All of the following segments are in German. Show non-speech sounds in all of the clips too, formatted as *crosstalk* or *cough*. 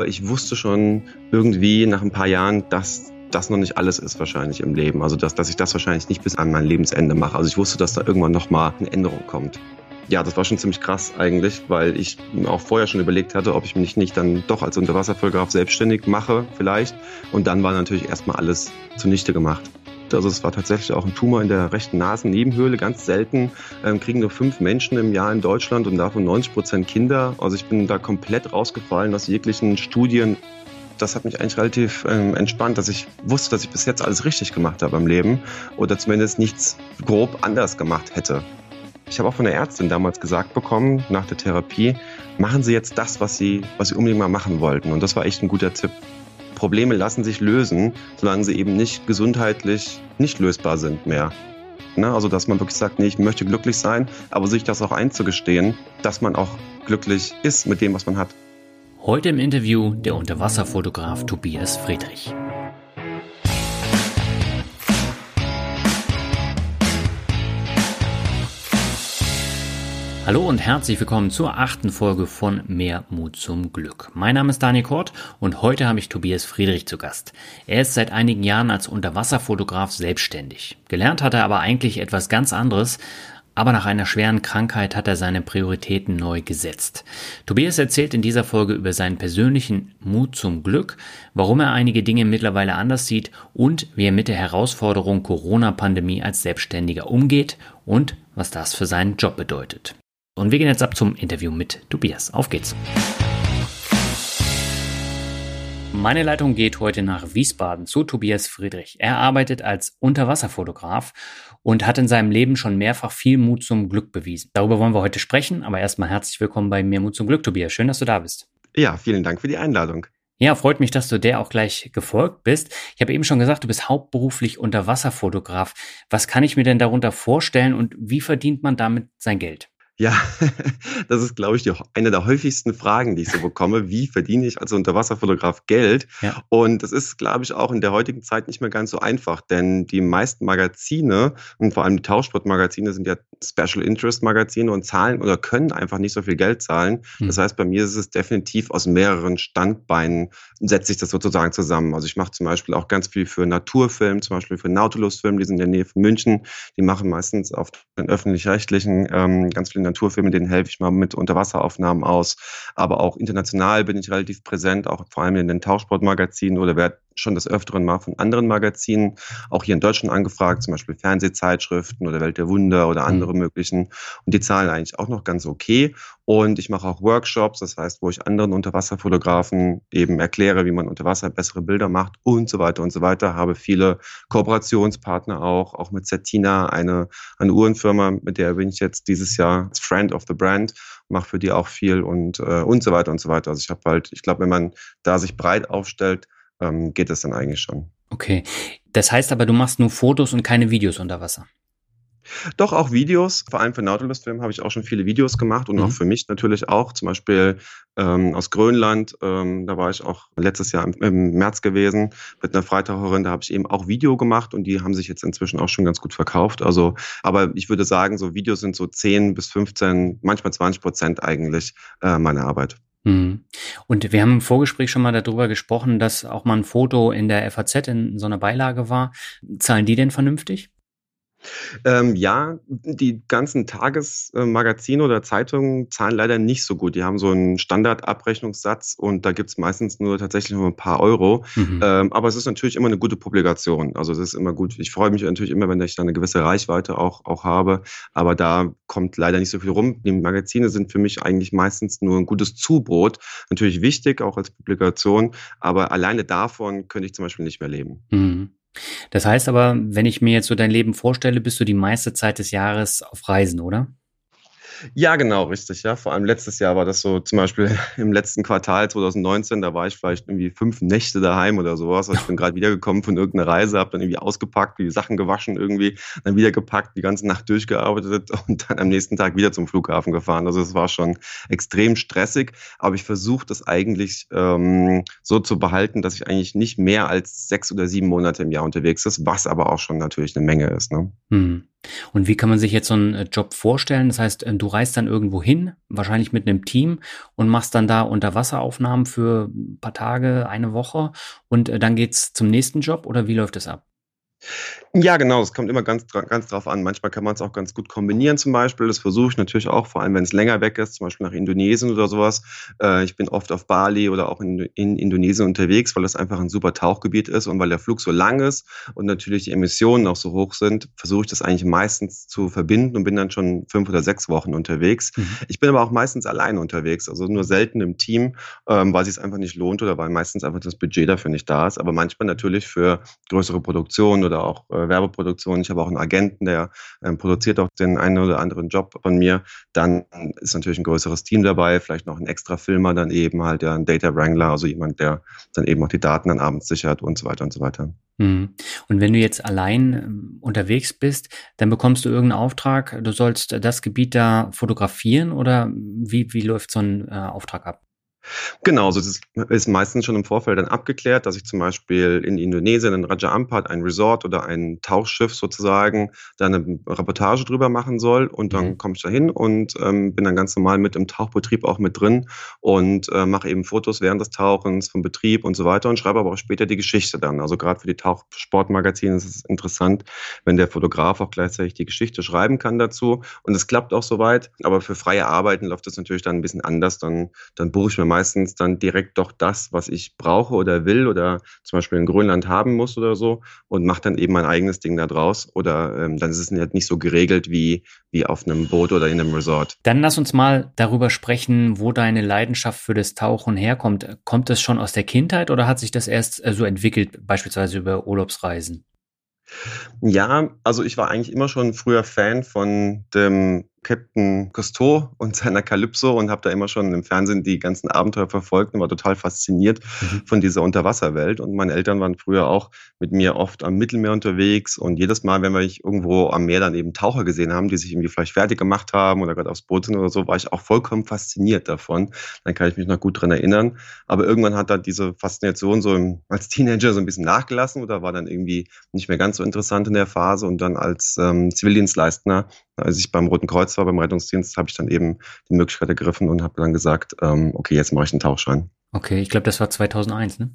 Aber ich wusste schon irgendwie nach ein paar Jahren, dass das noch nicht alles ist wahrscheinlich im Leben. Also dass, dass ich das wahrscheinlich nicht bis an mein Lebensende mache. Also ich wusste, dass da irgendwann nochmal eine Änderung kommt. Ja, das war schon ziemlich krass eigentlich, weil ich auch vorher schon überlegt hatte, ob ich mich nicht dann doch als Unterwasserfotograf selbstständig mache vielleicht. Und dann war natürlich erstmal alles zunichte gemacht. Also es war tatsächlich auch ein Tumor in der rechten Nasennebenhöhle, ganz selten. Ähm, kriegen nur fünf Menschen im Jahr in Deutschland und davon 90 Prozent Kinder. Also ich bin da komplett rausgefallen aus jeglichen Studien. Das hat mich eigentlich relativ ähm, entspannt, dass ich wusste, dass ich bis jetzt alles richtig gemacht habe im Leben oder zumindest nichts grob anders gemacht hätte. Ich habe auch von der Ärztin damals gesagt bekommen, nach der Therapie, machen Sie jetzt das, was Sie, was Sie unbedingt mal machen wollten. Und das war echt ein guter Tipp. Probleme lassen sich lösen, solange sie eben nicht gesundheitlich nicht lösbar sind mehr. Ne? Also, dass man wirklich sagt, nee, ich möchte glücklich sein, aber sich das auch einzugestehen, dass man auch glücklich ist mit dem, was man hat. Heute im Interview der Unterwasserfotograf Tobias Friedrich. Hallo und herzlich willkommen zur achten Folge von Mehr Mut zum Glück. Mein Name ist Daniel Kort und heute habe ich Tobias Friedrich zu Gast. Er ist seit einigen Jahren als Unterwasserfotograf selbstständig. Gelernt hat er aber eigentlich etwas ganz anderes, aber nach einer schweren Krankheit hat er seine Prioritäten neu gesetzt. Tobias erzählt in dieser Folge über seinen persönlichen Mut zum Glück, warum er einige Dinge mittlerweile anders sieht und wie er mit der Herausforderung Corona-Pandemie als Selbstständiger umgeht und was das für seinen Job bedeutet. Und wir gehen jetzt ab zum Interview mit Tobias. Auf geht's. Meine Leitung geht heute nach Wiesbaden zu Tobias Friedrich. Er arbeitet als Unterwasserfotograf und hat in seinem Leben schon mehrfach viel Mut zum Glück bewiesen. Darüber wollen wir heute sprechen, aber erstmal herzlich willkommen bei Mehr Mut zum Glück, Tobias. Schön, dass du da bist. Ja, vielen Dank für die Einladung. Ja, freut mich, dass du der auch gleich gefolgt bist. Ich habe eben schon gesagt, du bist hauptberuflich Unterwasserfotograf. Was kann ich mir denn darunter vorstellen und wie verdient man damit sein Geld? Ja, *laughs* das ist, glaube ich, die, eine der häufigsten Fragen, die ich so bekomme. Wie verdiene ich als Unterwasserfotograf Geld? Ja. Und das ist, glaube ich, auch in der heutigen Zeit nicht mehr ganz so einfach, denn die meisten Magazine und vor allem die Tauschsportmagazine sind ja Special Interest Magazine und zahlen oder können einfach nicht so viel Geld zahlen. Hm. Das heißt, bei mir ist es definitiv aus mehreren Standbeinen setzt sich das sozusagen zusammen. Also ich mache zum Beispiel auch ganz viel für Naturfilm, zum Beispiel für Nautilus-Film, die sind in der Nähe von München. Die machen meistens auf den öffentlich-rechtlichen ähm, ganz viele Naturfilme, denen helfe ich mal mit Unterwasseraufnahmen aus. Aber auch international bin ich relativ präsent, auch vor allem in den Tauchsportmagazinen oder werde schon des Öfteren mal von anderen Magazinen, auch hier in Deutschland angefragt, zum Beispiel Fernsehzeitschriften oder Welt der Wunder oder andere mhm. möglichen. Und die zahlen eigentlich auch noch ganz okay. Und ich mache auch Workshops, das heißt, wo ich anderen Unterwasserfotografen eben erkläre, wie man unter Wasser bessere Bilder macht und so weiter und so weiter. Habe viele Kooperationspartner auch, auch mit Certina, eine, eine Uhrenfirma, mit der bin ich jetzt dieses Jahr als Friend of the Brand, mache für die auch viel und, äh, und so weiter und so weiter. Also ich habe halt, ich glaube, wenn man da sich breit aufstellt, ähm, geht es dann eigentlich schon. Okay. Das heißt aber, du machst nur Fotos und keine Videos unter Wasser. Doch auch Videos, vor allem für Nautilus-Film habe ich auch schon viele Videos gemacht und mhm. auch für mich natürlich auch, zum Beispiel ähm, aus Grönland, ähm, da war ich auch letztes Jahr im, im März gewesen mit einer Freitaucherin, da habe ich eben auch Video gemacht und die haben sich jetzt inzwischen auch schon ganz gut verkauft. Also, aber ich würde sagen, so Videos sind so 10 bis 15, manchmal 20 Prozent eigentlich äh, meiner Arbeit. Mhm. Und wir haben im Vorgespräch schon mal darüber gesprochen, dass auch mal ein Foto in der FAZ in so einer Beilage war. Zahlen die denn vernünftig? Ähm, ja, die ganzen Tagesmagazine oder Zeitungen zahlen leider nicht so gut. Die haben so einen Standardabrechnungssatz und da gibt es meistens nur tatsächlich nur ein paar Euro. Mhm. Ähm, aber es ist natürlich immer eine gute Publikation. Also es ist immer gut. Ich freue mich natürlich immer, wenn ich da eine gewisse Reichweite auch, auch habe. Aber da kommt leider nicht so viel rum. Die Magazine sind für mich eigentlich meistens nur ein gutes Zubrot. Natürlich wichtig, auch als Publikation. Aber alleine davon könnte ich zum Beispiel nicht mehr leben. Mhm. Das heißt aber, wenn ich mir jetzt so dein Leben vorstelle, bist du die meiste Zeit des Jahres auf Reisen, oder? Ja, genau, richtig. Ja, vor allem letztes Jahr war das so, zum Beispiel *laughs* im letzten Quartal 2019, da war ich vielleicht irgendwie fünf Nächte daheim oder sowas. Also ich bin gerade wiedergekommen von irgendeiner Reise, habe dann irgendwie ausgepackt, die Sachen gewaschen irgendwie, dann wieder gepackt, die ganze Nacht durchgearbeitet *laughs* und dann am nächsten Tag wieder zum Flughafen gefahren. Also es war schon extrem stressig, aber ich versuche das eigentlich ähm, so zu behalten, dass ich eigentlich nicht mehr als sechs oder sieben Monate im Jahr unterwegs ist, was aber auch schon natürlich eine Menge ist. Ne? Hm. Und wie kann man sich jetzt so einen äh, Job vorstellen? Das heißt, äh, du reist dann irgendwo hin, wahrscheinlich mit einem Team und machst dann da Unterwasseraufnahmen für ein paar Tage, eine Woche und äh, dann geht's zum nächsten Job oder wie läuft es ab? Ja, genau, es kommt immer ganz, ganz drauf an. Manchmal kann man es auch ganz gut kombinieren zum Beispiel. Das versuche ich natürlich auch, vor allem wenn es länger weg ist, zum Beispiel nach Indonesien oder sowas. Äh, ich bin oft auf Bali oder auch in, in Indonesien unterwegs, weil das einfach ein super Tauchgebiet ist und weil der Flug so lang ist und natürlich die Emissionen auch so hoch sind, versuche ich das eigentlich meistens zu verbinden und bin dann schon fünf oder sechs Wochen unterwegs. Mhm. Ich bin aber auch meistens alleine unterwegs, also nur selten im Team, ähm, weil es sich einfach nicht lohnt oder weil meistens einfach das Budget dafür nicht da ist. Aber manchmal natürlich für größere Produktionen oder auch äh, Werbeproduktion. Ich habe auch einen Agenten, der ähm, produziert auch den einen oder anderen Job von mir. Dann ist natürlich ein größeres Team dabei, vielleicht noch ein extra Filmer, dann eben halt ja, ein Data Wrangler, also jemand, der dann eben auch die Daten dann abends sichert und so weiter und so weiter. Mhm. Und wenn du jetzt allein ähm, unterwegs bist, dann bekommst du irgendeinen Auftrag, du sollst das Gebiet da fotografieren oder wie, wie läuft so ein äh, Auftrag ab? Genau, also das ist meistens schon im Vorfeld dann abgeklärt, dass ich zum Beispiel in Indonesien, in Raja Ampat, ein Resort oder ein Tauchschiff sozusagen, da eine Reportage drüber machen soll. Und dann mhm. komme ich da hin und ähm, bin dann ganz normal mit im Tauchbetrieb auch mit drin und äh, mache eben Fotos während des Tauchens vom Betrieb und so weiter und schreibe aber auch später die Geschichte dann. Also gerade für die Tauchsportmagazine ist es interessant, wenn der Fotograf auch gleichzeitig die Geschichte schreiben kann dazu. Und es klappt auch soweit. Aber für freie Arbeiten läuft das natürlich dann ein bisschen anders. Dann, dann buche ich mir meistens dann direkt doch das, was ich brauche oder will oder zum Beispiel in Grönland haben muss oder so und mache dann eben mein eigenes Ding da draus. Oder ähm, dann ist es halt nicht so geregelt wie, wie auf einem Boot oder in einem Resort. Dann lass uns mal darüber sprechen, wo deine Leidenschaft für das Tauchen herkommt. Kommt das schon aus der Kindheit oder hat sich das erst äh, so entwickelt, beispielsweise über Urlaubsreisen? Ja, also ich war eigentlich immer schon früher Fan von dem Captain Cousteau und *laughs* seiner Calypso und habe da immer schon im Fernsehen die ganzen Abenteuer verfolgt und war total fasziniert mhm. von dieser Unterwasserwelt. Und meine Eltern waren früher auch mit mir oft am Mittelmeer unterwegs und jedes Mal, wenn wir irgendwo am Meer dann eben Taucher gesehen haben, die sich irgendwie vielleicht fertig gemacht haben oder gerade aufs Boot sind oder so, war ich auch vollkommen fasziniert davon. Dann kann ich mich noch gut dran erinnern. Aber irgendwann hat da diese Faszination so im, als Teenager so ein bisschen nachgelassen oder war dann irgendwie nicht mehr ganz so interessant in der Phase und dann als ähm, Zivildienstleister als ich beim Roten Kreuz war, beim Rettungsdienst, habe ich dann eben die Möglichkeit ergriffen und habe dann gesagt, ähm, okay, jetzt mache ich einen Tauchschein. Okay, ich glaube, das war 2001, ne?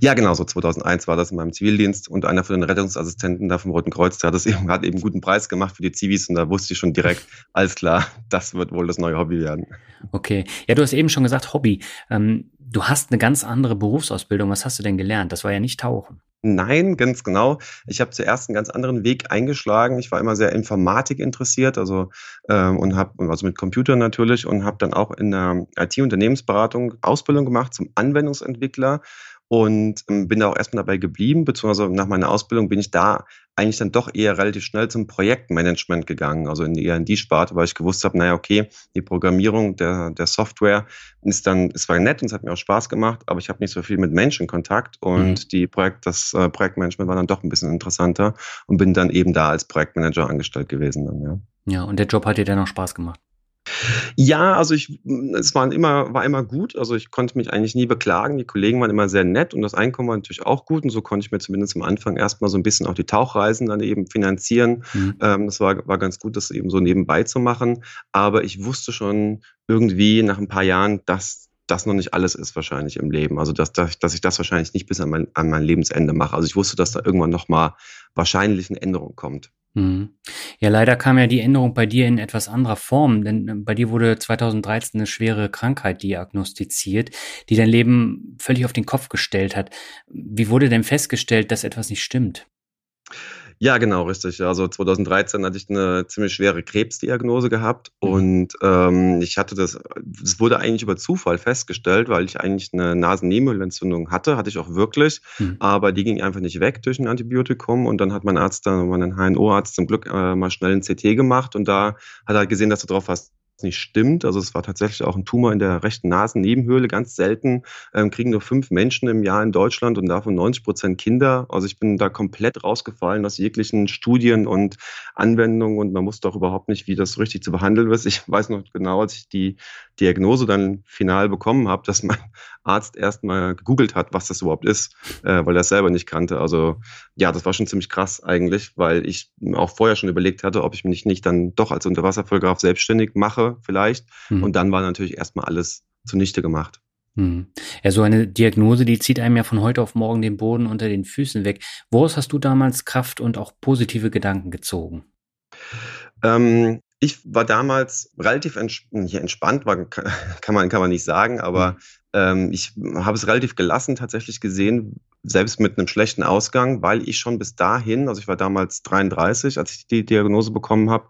Ja, genau, so 2001 war das in meinem Zivildienst und einer von den Rettungsassistenten da vom Roten Kreuz, der hat das *laughs* eben, hat eben guten Preis gemacht für die Zivis und da wusste ich schon direkt, *laughs* alles klar, das wird wohl das neue Hobby werden. Okay, ja, du hast eben schon gesagt, Hobby. Ähm, du hast eine ganz andere Berufsausbildung. Was hast du denn gelernt? Das war ja nicht Tauchen. Nein, ganz genau. Ich habe zuerst einen ganz anderen Weg eingeschlagen. Ich war immer sehr Informatik interessiert, also ähm, und habe also mit Computern natürlich und habe dann auch in der IT-Unternehmensberatung Ausbildung gemacht zum Anwendungsentwickler und ähm, bin da auch erstmal dabei geblieben, beziehungsweise nach meiner Ausbildung bin ich da eigentlich dann doch eher relativ schnell zum Projektmanagement gegangen, also in, eher in die Sparte, weil ich gewusst habe, naja, okay, die Programmierung der, der Software ist dann, es war nett und es hat mir auch Spaß gemacht, aber ich habe nicht so viel mit Menschen Kontakt und mhm. die Projekt, das äh, Projektmanagement war dann doch ein bisschen interessanter und bin dann eben da als Projektmanager angestellt gewesen dann, ja. Ja, und der Job hat dir dann auch Spaß gemacht? Ja, also ich, es war immer, war immer gut. Also ich konnte mich eigentlich nie beklagen. Die Kollegen waren immer sehr nett und das Einkommen war natürlich auch gut. Und so konnte ich mir zumindest am Anfang erstmal so ein bisschen auch die Tauchreisen dann eben finanzieren. Mhm. Ähm, das war, war ganz gut, das eben so nebenbei zu machen. Aber ich wusste schon irgendwie nach ein paar Jahren, dass das noch nicht alles ist wahrscheinlich im Leben. Also dass, dass, dass ich das wahrscheinlich nicht bis an mein, an mein Lebensende mache. Also ich wusste, dass da irgendwann nochmal wahrscheinlich eine Änderung kommt. Mhm. Ja, leider kam ja die Änderung bei dir in etwas anderer Form, denn äh, bei dir wurde 2013 eine schwere Krankheit diagnostiziert, die dein Leben völlig auf den Kopf gestellt hat. Wie wurde denn festgestellt, dass etwas nicht stimmt? Ja, genau, richtig. Also 2013 hatte ich eine ziemlich schwere Krebsdiagnose gehabt mhm. und ähm, ich hatte das, es wurde eigentlich über Zufall festgestellt, weil ich eigentlich eine Nasennebenhöhlenentzündung hatte, hatte ich auch wirklich, mhm. aber die ging einfach nicht weg durch ein Antibiotikum und dann hat mein Arzt, dann mein HNO-Arzt zum Glück äh, mal schnell ein CT gemacht und da hat er gesehen, dass da drauf was nicht stimmt. Also es war tatsächlich auch ein Tumor in der rechten Nasennebenhöhle, ganz selten. Ähm, kriegen nur fünf Menschen im Jahr in Deutschland und davon 90 Prozent Kinder. Also ich bin da komplett rausgefallen aus jeglichen Studien und Anwendungen und man wusste auch überhaupt nicht, wie das richtig zu behandeln ist. Ich weiß noch genau, als ich die Diagnose dann final bekommen habe, dass mein Arzt erstmal gegoogelt hat, was das überhaupt ist, äh, weil er es selber nicht kannte. Also ja, das war schon ziemlich krass eigentlich, weil ich auch vorher schon überlegt hatte, ob ich mich nicht dann doch als Unterwasserfotograf selbstständig mache vielleicht. Mhm. Und dann war natürlich erstmal alles zunichte gemacht. Hm. Ja, so eine Diagnose, die zieht einem ja von heute auf morgen den Boden unter den Füßen weg. Woraus hast du damals Kraft und auch positive Gedanken gezogen? Ähm, ich war damals relativ entspannt, war, *laughs* kann, man, kann man nicht sagen, aber mhm. ähm, ich habe es relativ gelassen tatsächlich gesehen, selbst mit einem schlechten Ausgang, weil ich schon bis dahin, also ich war damals 33, als ich die Diagnose bekommen habe,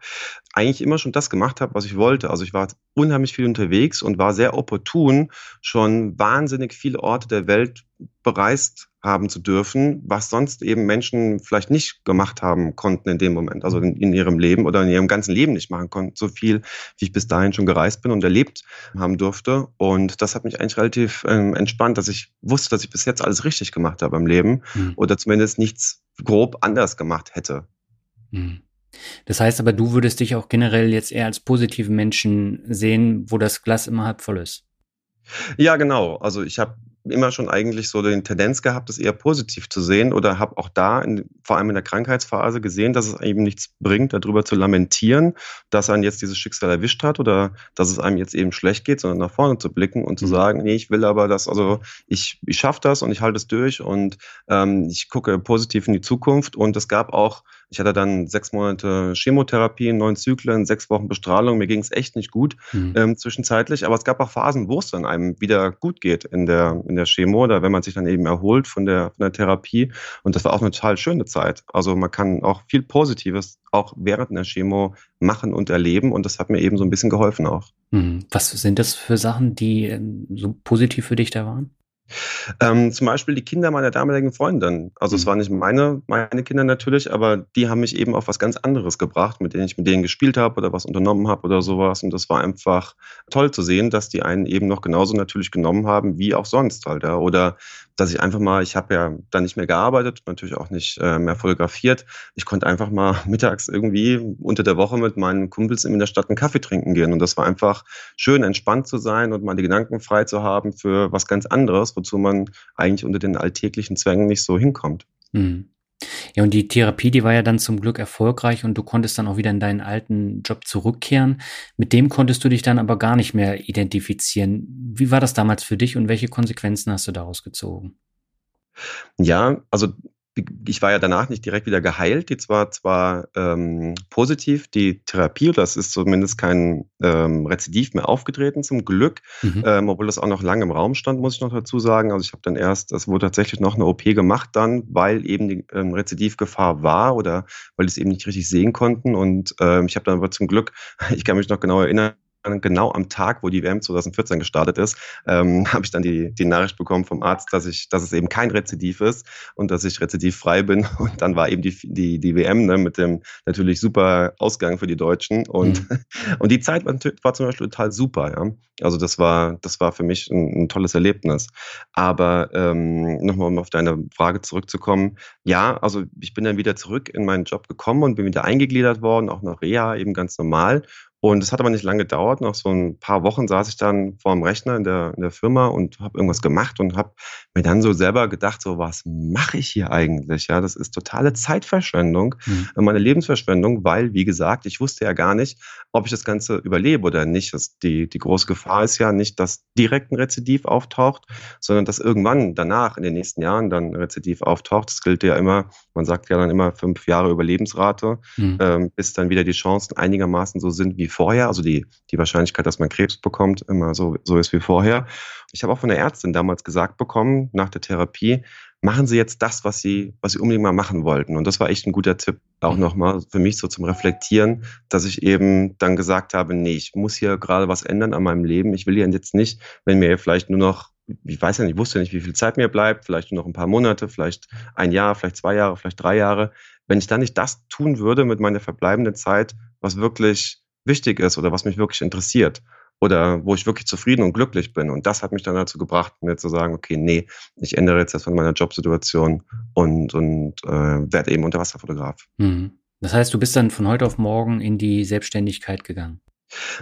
eigentlich immer schon das gemacht habe, was ich wollte. Also ich war unheimlich viel unterwegs und war sehr opportun, schon wahnsinnig viele Orte der Welt bereist haben zu dürfen, was sonst eben Menschen vielleicht nicht gemacht haben konnten in dem Moment, also in, in, ihrem Leben oder in ihrem ganzen Leben nicht machen konnten, so viel, wie ich bis dahin schon gereist bin und erlebt haben durfte. Und das hat mich eigentlich relativ ähm, entspannt, dass ich wusste, dass ich bis jetzt alles richtig gemacht habe im Leben mhm. oder zumindest nichts grob anders gemacht hätte. Mhm. Das heißt aber, du würdest dich auch generell jetzt eher als positiven Menschen sehen, wo das Glas immer halb voll ist. Ja, genau. Also ich habe immer schon eigentlich so den Tendenz gehabt, es eher positiv zu sehen oder habe auch da, in, vor allem in der Krankheitsphase, gesehen, dass es eben nichts bringt, darüber zu lamentieren, dass einen jetzt dieses Schicksal erwischt hat oder dass es einem jetzt eben schlecht geht, sondern nach vorne zu blicken und zu mhm. sagen, nee, ich will aber das, also ich, ich schaffe das und ich halte es durch und ähm, ich gucke positiv in die Zukunft und es gab auch ich hatte dann sechs Monate Chemotherapie, neun Zyklen, sechs Wochen Bestrahlung. Mir ging es echt nicht gut mhm. ähm, zwischenzeitlich. Aber es gab auch Phasen, wo es dann einem wieder gut geht in der, in der Chemo oder wenn man sich dann eben erholt von der, von der Therapie. Und das war auch eine total schöne Zeit. Also man kann auch viel Positives auch während der Chemo machen und erleben. Und das hat mir eben so ein bisschen geholfen auch. Mhm. Was sind das für Sachen, die ähm, so positiv für dich da waren? Ähm, zum Beispiel die Kinder meiner damaligen Freundin. Also es mhm. waren nicht meine, meine Kinder natürlich, aber die haben mich eben auf was ganz anderes gebracht, mit denen ich mit denen gespielt habe oder was unternommen habe oder sowas. Und das war einfach toll zu sehen, dass die einen eben noch genauso natürlich genommen haben wie auch sonst halt. Ja. Oder dass ich einfach mal, ich habe ja dann nicht mehr gearbeitet, natürlich auch nicht äh, mehr fotografiert. Ich konnte einfach mal *laughs* mittags irgendwie unter der Woche mit meinen Kumpels in der Stadt einen Kaffee trinken gehen. Und das war einfach schön, entspannt zu sein und mal die Gedanken frei zu haben für was ganz anderes, wozu man eigentlich unter den alltäglichen Zwängen nicht so hinkommt. Mhm. Ja, und die Therapie, die war ja dann zum Glück erfolgreich und du konntest dann auch wieder in deinen alten Job zurückkehren. Mit dem konntest du dich dann aber gar nicht mehr identifizieren. Wie war das damals für dich und welche Konsequenzen hast du daraus gezogen? Ja, also ich war ja danach nicht direkt wieder geheilt. Die war zwar ähm, positiv, die Therapie, das ist zumindest kein ähm, Rezidiv mehr aufgetreten, zum Glück, mhm. ähm, obwohl das auch noch lange im Raum stand, muss ich noch dazu sagen. Also ich habe dann erst, es wurde tatsächlich noch eine OP gemacht dann, weil eben die ähm, Rezidivgefahr war oder weil die es eben nicht richtig sehen konnten. Und ähm, ich habe dann aber zum Glück, *laughs* ich kann mich noch genau erinnern, genau am Tag, wo die WM 2014 gestartet ist, ähm, *laughs* habe ich dann die, die Nachricht bekommen vom Arzt, dass ich, dass es eben kein Rezidiv ist und dass ich rezidivfrei bin. *laughs* Und dann war eben die, die, die WM ne, mit dem natürlich super Ausgang für die Deutschen. Und, mhm. *laughs* und die Zeit war, war, zum Beispiel total super, ja. Also das war, das war für mich ein, ein tolles Erlebnis. Aber ähm, nochmal, um auf deine Frage zurückzukommen, ja, also ich bin dann wieder zurück in meinen Job gekommen und bin wieder eingegliedert worden, auch nach Reha, eben ganz normal. Und es hat aber nicht lange gedauert. Nach so ein paar Wochen saß ich dann vor dem Rechner in der, in der Firma und habe irgendwas gemacht und habe mir dann so selber gedacht, so was mache ich hier eigentlich? Ja, das ist totale Zeitverschwendung, mhm. meine Lebensverschwendung, weil, wie gesagt, ich wusste ja gar nicht, ob ich das Ganze überlebe oder nicht. Das, die, die große Gefahr ist ja nicht, dass direkt ein Rezidiv auftaucht, sondern dass irgendwann danach in den nächsten Jahren dann ein Rezidiv auftaucht. Das gilt ja immer, man sagt ja dann immer fünf Jahre Überlebensrate, mhm. ähm, bis dann wieder die Chancen einigermaßen so sind wie vorher, also die, die Wahrscheinlichkeit, dass man Krebs bekommt, immer so, so ist wie vorher. Ich habe auch von der Ärztin damals gesagt bekommen, nach der Therapie, machen Sie jetzt das, was Sie, was Sie unbedingt mal machen wollten. Und das war echt ein guter Tipp, auch mhm. nochmal für mich so zum Reflektieren, dass ich eben dann gesagt habe, nee, ich muss hier gerade was ändern an meinem Leben. Ich will ja jetzt nicht, wenn mir vielleicht nur noch ich weiß ja nicht, ich wusste nicht, wie viel Zeit mir bleibt, vielleicht nur noch ein paar Monate, vielleicht ein Jahr, vielleicht zwei Jahre, vielleicht drei Jahre. Wenn ich dann nicht das tun würde mit meiner verbleibenden Zeit, was wirklich wichtig ist oder was mich wirklich interessiert oder wo ich wirklich zufrieden und glücklich bin. Und das hat mich dann dazu gebracht, mir zu sagen, okay, nee, ich ändere jetzt das von meiner Jobsituation und, und äh, werde eben Unterwasserfotograf. Mhm. Das heißt, du bist dann von heute auf morgen in die Selbstständigkeit gegangen?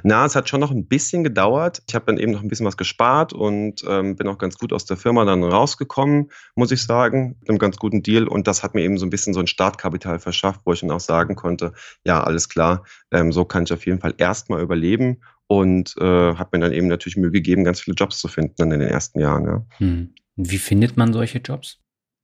Na, es hat schon noch ein bisschen gedauert. Ich habe dann eben noch ein bisschen was gespart und ähm, bin auch ganz gut aus der Firma dann rausgekommen, muss ich sagen, mit einem ganz guten Deal. Und das hat mir eben so ein bisschen so ein Startkapital verschafft, wo ich dann auch sagen konnte, ja, alles klar, ähm, so kann ich auf jeden Fall erstmal überleben und äh, habe mir dann eben natürlich Mühe gegeben, ganz viele Jobs zu finden dann in den ersten Jahren. Ja. Hm. Wie findet man solche Jobs?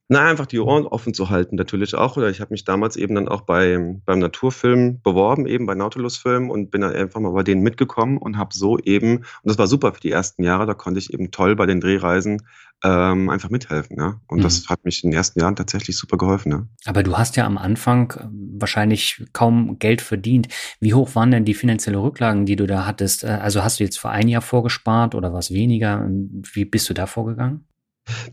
Na, einfach die Ohren offen zu halten, natürlich auch. Oder ich habe mich damals eben dann auch bei, beim Naturfilm beworben, eben bei Nautilus Film und bin dann einfach mal bei denen mitgekommen und habe so eben, und das war super für die ersten Jahre, da konnte ich eben toll bei den Drehreisen ähm, einfach mithelfen. Ja? Und mhm. das hat mich in den ersten Jahren tatsächlich super geholfen. Ja? Aber du hast ja am Anfang äh, wahrscheinlich kaum Geld verdient. Wie hoch waren denn die finanziellen Rücklagen, die du da hattest? Äh, also hast du jetzt für ein Jahr vorgespart oder was weniger? Wie bist du da vorgegangen?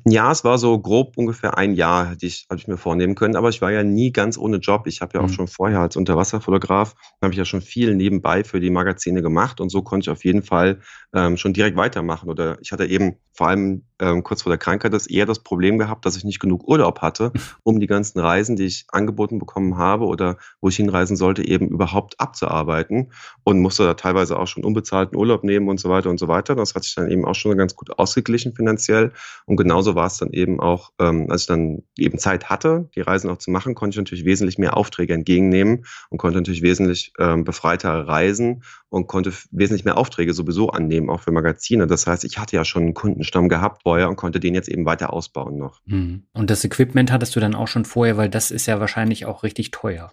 Ja, es war so grob ungefähr ein Jahr, hätte ich, hatte ich mir vornehmen können. Aber ich war ja nie ganz ohne Job. Ich habe ja auch mhm. schon vorher als Unterwasserfotograf, habe ich ja schon viel nebenbei für die Magazine gemacht. Und so konnte ich auf jeden Fall ähm, schon direkt weitermachen. Oder ich hatte eben vor allem ähm, kurz vor der Krankheit das eher das Problem gehabt, dass ich nicht genug Urlaub hatte, *laughs* um die ganzen Reisen, die ich angeboten bekommen habe oder wo ich hinreisen sollte, eben überhaupt abzuarbeiten. Und musste da teilweise auch schon unbezahlten Urlaub nehmen und so weiter und so weiter. Das hat sich dann eben auch schon ganz gut ausgeglichen finanziell. Und genauso war es dann eben auch, ähm, als ich dann eben Zeit hatte, die Reisen auch zu machen, konnte ich natürlich wesentlich mehr Aufträge entgegennehmen und konnte natürlich wesentlich ähm, befreiter reisen und konnte wesentlich mehr Aufträge sowieso annehmen, auch für Magazine. Das heißt, ich hatte ja schon einen Kundenstamm gehabt vorher und konnte den jetzt eben weiter ausbauen noch. Hm. Und das Equipment hattest du dann auch schon vorher, weil das ist ja wahrscheinlich auch richtig teuer.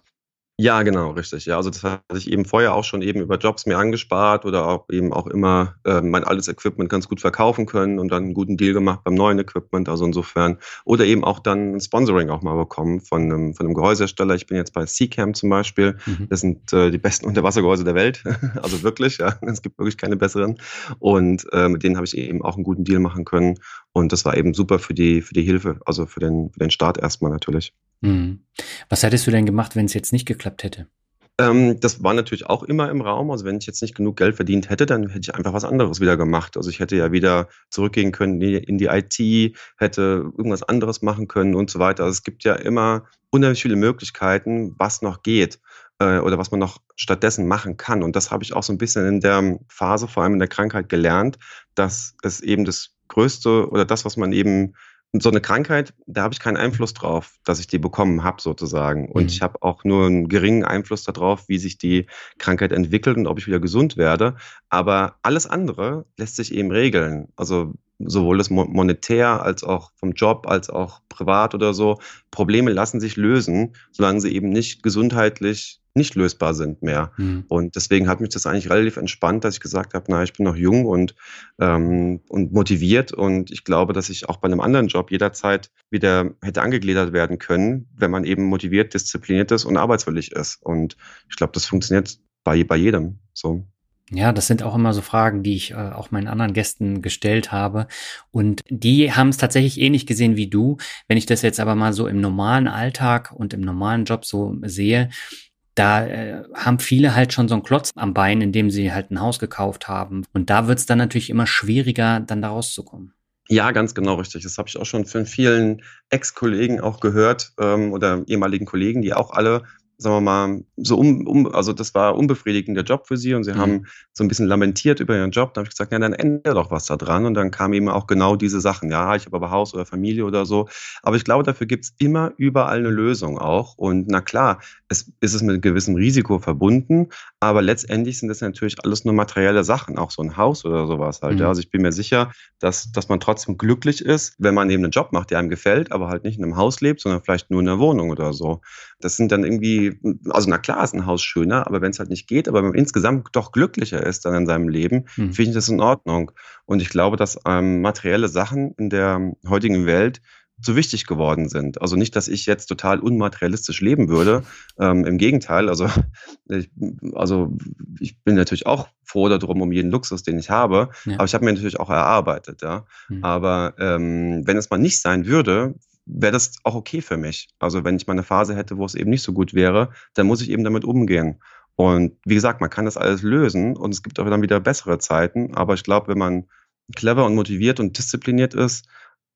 Ja, genau, richtig. Ja, also das hatte ich eben vorher auch schon eben über Jobs mir angespart oder auch eben auch immer äh, mein altes Equipment ganz gut verkaufen können und dann einen guten Deal gemacht beim neuen Equipment. Also insofern oder eben auch dann ein Sponsoring auch mal bekommen von einem, von einem Gehäusehersteller. Ich bin jetzt bei Seacam zum Beispiel. Mhm. Das sind äh, die besten *laughs* Unterwassergehäuse der Welt. *laughs* also wirklich, ja, es gibt wirklich keine besseren. Und äh, mit denen habe ich eben auch einen guten Deal machen können. Und das war eben super für die für die Hilfe, also für den für den Start erstmal natürlich. Mhm. Was hättest du denn gemacht, wenn es jetzt nicht geklappt hätte? Ähm, das war natürlich auch immer im Raum. Also wenn ich jetzt nicht genug Geld verdient hätte, dann hätte ich einfach was anderes wieder gemacht. Also ich hätte ja wieder zurückgehen können in die IT, hätte irgendwas anderes machen können und so weiter. Also es gibt ja immer unheimlich viele Möglichkeiten, was noch geht äh, oder was man noch stattdessen machen kann. Und das habe ich auch so ein bisschen in der Phase, vor allem in der Krankheit, gelernt, dass es eben das Größte oder das, was man eben so eine Krankheit, da habe ich keinen Einfluss drauf, dass ich die bekommen habe sozusagen. Und mhm. ich habe auch nur einen geringen Einfluss darauf, wie sich die Krankheit entwickelt und ob ich wieder gesund werde. Aber alles andere lässt sich eben regeln. Also sowohl das monetär als auch vom Job als auch privat oder so. Probleme lassen sich lösen, solange sie eben nicht gesundheitlich nicht lösbar sind mehr. Mhm. Und deswegen hat mich das eigentlich relativ entspannt, dass ich gesagt habe, na, ich bin noch jung und, ähm, und motiviert und ich glaube, dass ich auch bei einem anderen Job jederzeit wieder hätte angegliedert werden können, wenn man eben motiviert, diszipliniert ist und arbeitswillig ist. Und ich glaube, das funktioniert bei, bei jedem so. Ja, das sind auch immer so Fragen, die ich äh, auch meinen anderen Gästen gestellt habe. Und die haben es tatsächlich ähnlich gesehen wie du. Wenn ich das jetzt aber mal so im normalen Alltag und im normalen Job so sehe, da äh, haben viele halt schon so einen Klotz am Bein, indem sie halt ein Haus gekauft haben. Und da wird es dann natürlich immer schwieriger, dann da rauszukommen. Ja, ganz genau richtig. Das habe ich auch schon von vielen Ex-Kollegen auch gehört ähm, oder ehemaligen Kollegen, die auch alle sagen wir mal, so um, um, also das war unbefriedigender Job für sie und sie mhm. haben so ein bisschen lamentiert über ihren Job. Da habe ich gesagt, ja, dann ändere doch was da dran. Und dann kamen eben auch genau diese Sachen. Ja, ich habe aber Haus oder Familie oder so. Aber ich glaube, dafür gibt es immer überall eine Lösung auch. Und na klar, es ist es mit gewissem Risiko verbunden, aber letztendlich sind das natürlich alles nur materielle Sachen, auch so ein Haus oder sowas halt. Mhm. Also ich bin mir sicher, dass, dass man trotzdem glücklich ist, wenn man eben einen Job macht, der einem gefällt, aber halt nicht in einem Haus lebt, sondern vielleicht nur in einer Wohnung oder so. Das sind dann irgendwie, also na klar ist ein Haus schöner, aber wenn es halt nicht geht, aber wenn man insgesamt doch glücklicher ist dann in seinem Leben, mhm. finde ich das in Ordnung. Und ich glaube, dass ähm, materielle Sachen in der heutigen Welt zu wichtig geworden sind. Also nicht, dass ich jetzt total unmaterialistisch leben würde. *laughs* Ähm, Im Gegenteil, also ich, also ich bin natürlich auch froh darum, um jeden Luxus, den ich habe. Ja. Aber ich habe mir natürlich auch erarbeitet. Ja. Mhm. Aber ähm, wenn es mal nicht sein würde, wäre das auch okay für mich. Also wenn ich mal eine Phase hätte, wo es eben nicht so gut wäre, dann muss ich eben damit umgehen. Und wie gesagt, man kann das alles lösen und es gibt auch dann wieder bessere Zeiten. Aber ich glaube, wenn man clever und motiviert und diszipliniert ist,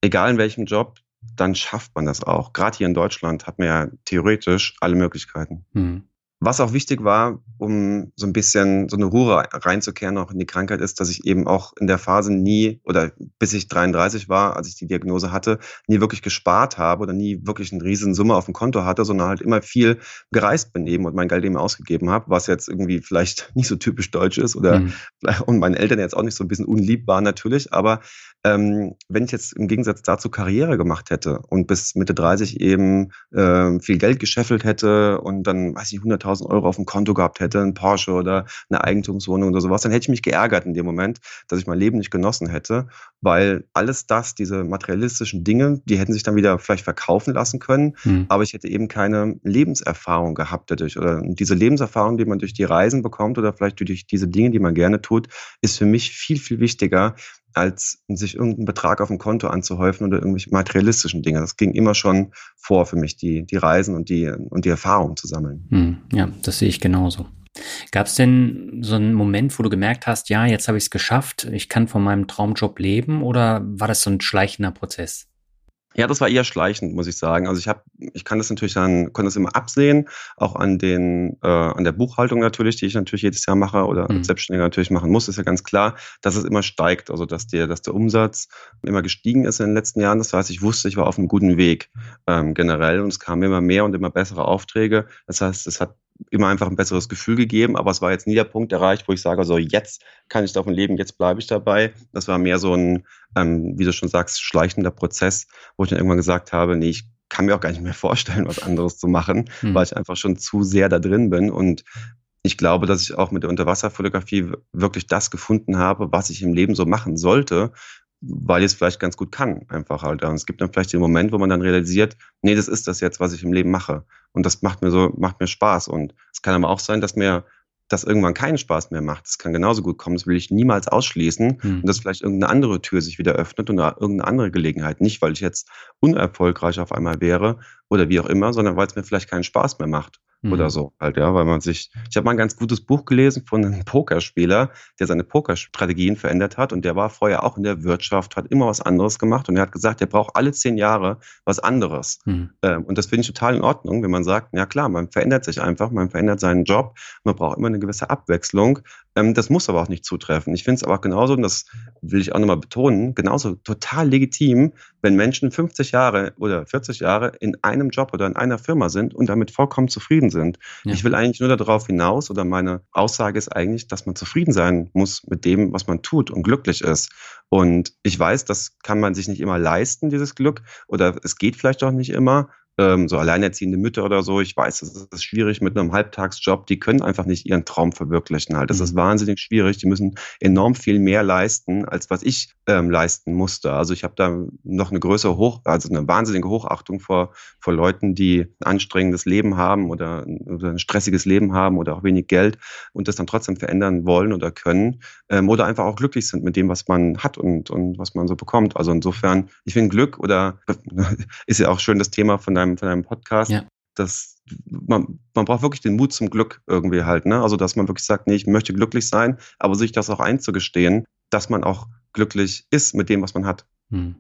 egal in welchem Job, dann schafft man das auch. Gerade hier in Deutschland hat man ja theoretisch alle Möglichkeiten. Mhm. Was auch wichtig war, um so ein bisschen so eine Ruhe reinzukehren auch in die Krankheit, ist, dass ich eben auch in der Phase nie oder bis ich 33 war, als ich die Diagnose hatte, nie wirklich gespart habe oder nie wirklich eine riesen Summe auf dem Konto hatte, sondern halt immer viel gereist bin eben und mein Geld eben ausgegeben habe, was jetzt irgendwie vielleicht *laughs* nicht so typisch deutsch ist oder mhm. *laughs* und meinen Eltern jetzt auch nicht so ein bisschen unlieb war natürlich, aber ähm, wenn ich jetzt im Gegensatz dazu Karriere gemacht hätte und bis Mitte 30 eben äh, viel Geld gescheffelt hätte und dann, weiß ich, 100.000 Euro auf dem Konto gehabt hätte, ein Porsche oder eine Eigentumswohnung oder sowas, dann hätte ich mich geärgert in dem Moment, dass ich mein Leben nicht genossen hätte, weil alles das, diese materialistischen Dinge, die hätten sich dann wieder vielleicht verkaufen lassen können, hm. aber ich hätte eben keine Lebenserfahrung gehabt dadurch oder diese Lebenserfahrung, die man durch die Reisen bekommt oder vielleicht durch diese Dinge, die man gerne tut, ist für mich viel, viel wichtiger, als sich irgendeinen Betrag auf dem Konto anzuhäufen oder irgendwelche materialistischen Dinge. Das ging immer schon vor für mich, die, die Reisen und die, und die Erfahrung zu sammeln. Hm, ja, das sehe ich genauso. Gab es denn so einen Moment, wo du gemerkt hast, ja, jetzt habe ich es geschafft, ich kann von meinem Traumjob leben oder war das so ein schleichender Prozess? Ja, das war eher schleichend, muss ich sagen. Also ich habe, ich kann das natürlich dann, konnte das immer absehen, auch an den, äh, an der Buchhaltung natürlich, die ich natürlich jedes Jahr mache oder mhm. Selbstständiger natürlich machen muss, ist ja ganz klar, dass es immer steigt. Also dass der, dass der Umsatz immer gestiegen ist in den letzten Jahren. Das heißt, ich wusste, ich war auf einem guten Weg ähm, generell und es kamen immer mehr und immer bessere Aufträge. Das heißt, es hat immer einfach ein besseres Gefühl gegeben, aber es war jetzt nie der Punkt erreicht, wo ich sage, also jetzt kann ich davon leben, jetzt bleibe ich dabei. Das war mehr so ein, ähm, wie du schon sagst, schleichender Prozess, wo ich dann irgendwann gesagt habe, nee, ich kann mir auch gar nicht mehr vorstellen, was anderes zu machen, hm. weil ich einfach schon zu sehr da drin bin und ich glaube, dass ich auch mit der Unterwasserfotografie wirklich das gefunden habe, was ich im Leben so machen sollte, weil ich es vielleicht ganz gut kann, einfach halt. Und es gibt dann vielleicht den Moment, wo man dann realisiert, nee, das ist das jetzt, was ich im Leben mache. Und das macht mir so, macht mir Spaß. Und es kann aber auch sein, dass mir das irgendwann keinen Spaß mehr macht. Das kann genauso gut kommen. Das will ich niemals ausschließen. Hm. Und dass vielleicht irgendeine andere Tür sich wieder öffnet und irgendeine andere Gelegenheit. Nicht, weil ich jetzt unerfolgreich auf einmal wäre oder wie auch immer, sondern weil es mir vielleicht keinen Spaß mehr macht mhm. oder so halt, ja, weil man sich, ich habe mal ein ganz gutes Buch gelesen von einem Pokerspieler, der seine Pokerstrategien verändert hat und der war vorher auch in der Wirtschaft, hat immer was anderes gemacht und er hat gesagt, er braucht alle zehn Jahre was anderes. Mhm. Ähm, und das finde ich total in Ordnung, wenn man sagt, ja klar, man verändert sich einfach, man verändert seinen Job, man braucht immer eine gewisse Abwechslung. Ähm, das muss aber auch nicht zutreffen. Ich finde es aber auch genauso, und das will ich auch nochmal betonen, genauso total legitim, wenn Menschen 50 Jahre oder 40 Jahre in einem Job oder in einer Firma sind und damit vollkommen zufrieden sind. Ja. Ich will eigentlich nur darauf hinaus oder meine Aussage ist eigentlich, dass man zufrieden sein muss mit dem, was man tut und glücklich ist. Und ich weiß, das kann man sich nicht immer leisten, dieses Glück, oder es geht vielleicht auch nicht immer ähm, so alleinerziehende Mütter oder so, ich weiß, das ist schwierig mit einem Halbtagsjob, die können einfach nicht ihren Traum verwirklichen halt. Das mhm. ist wahnsinnig schwierig. Die müssen enorm viel mehr leisten, als was ich ähm, leisten musste. Also ich habe da noch eine größere Hoch, also eine wahnsinnige Hochachtung vor, vor Leuten, die ein anstrengendes Leben haben oder, oder ein stressiges Leben haben oder auch wenig Geld und das dann trotzdem verändern wollen oder können ähm, oder einfach auch glücklich sind mit dem, was man hat und, und was man so bekommt. Also insofern, ich finde Glück oder *laughs* ist ja auch schön das Thema von deinem deinem, von deinem Podcast, ja. dass man, man braucht wirklich den Mut zum Glück irgendwie halt, ne? Also, dass man wirklich sagt, nee, ich möchte glücklich sein, aber sich das auch einzugestehen, dass man auch glücklich ist mit dem, was man hat. Hm.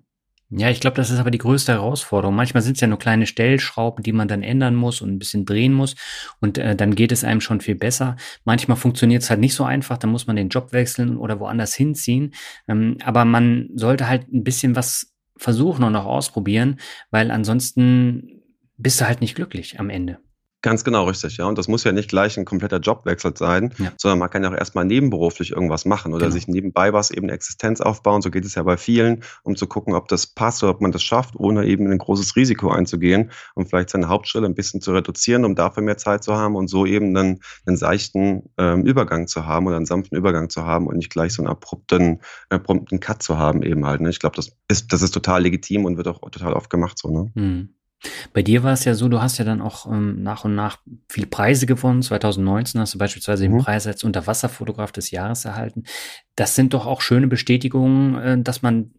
Ja, ich glaube, das ist aber die größte Herausforderung. Manchmal sind es ja nur kleine Stellschrauben, die man dann ändern muss und ein bisschen drehen muss und äh, dann geht es einem schon viel besser. Manchmal funktioniert es halt nicht so einfach, dann muss man den Job wechseln oder woanders hinziehen. Ähm, aber man sollte halt ein bisschen was versuchen und auch ausprobieren, weil ansonsten bist du halt nicht glücklich am Ende. Ganz genau richtig, ja. Und das muss ja nicht gleich ein kompletter Jobwechsel sein, ja. sondern man kann ja auch erstmal nebenberuflich irgendwas machen oder genau. sich nebenbei was eben Existenz aufbauen. So geht es ja bei vielen, um zu gucken, ob das passt oder ob man das schafft, ohne eben ein großes Risiko einzugehen und vielleicht seine Hauptstelle ein bisschen zu reduzieren, um dafür mehr Zeit zu haben und so eben dann einen seichten ähm, Übergang zu haben oder einen sanften Übergang zu haben und nicht gleich so einen abrupten, abrupten Cut zu haben eben halt. Ne? Ich glaube, das ist, das ist total legitim und wird auch total oft gemacht so. Ne? Mhm. Bei dir war es ja so, du hast ja dann auch ähm, nach und nach viele Preise gewonnen. 2019 hast du beispielsweise mhm. den Preis als Unterwasserfotograf des Jahres erhalten. Das sind doch auch schöne Bestätigungen, äh, dass man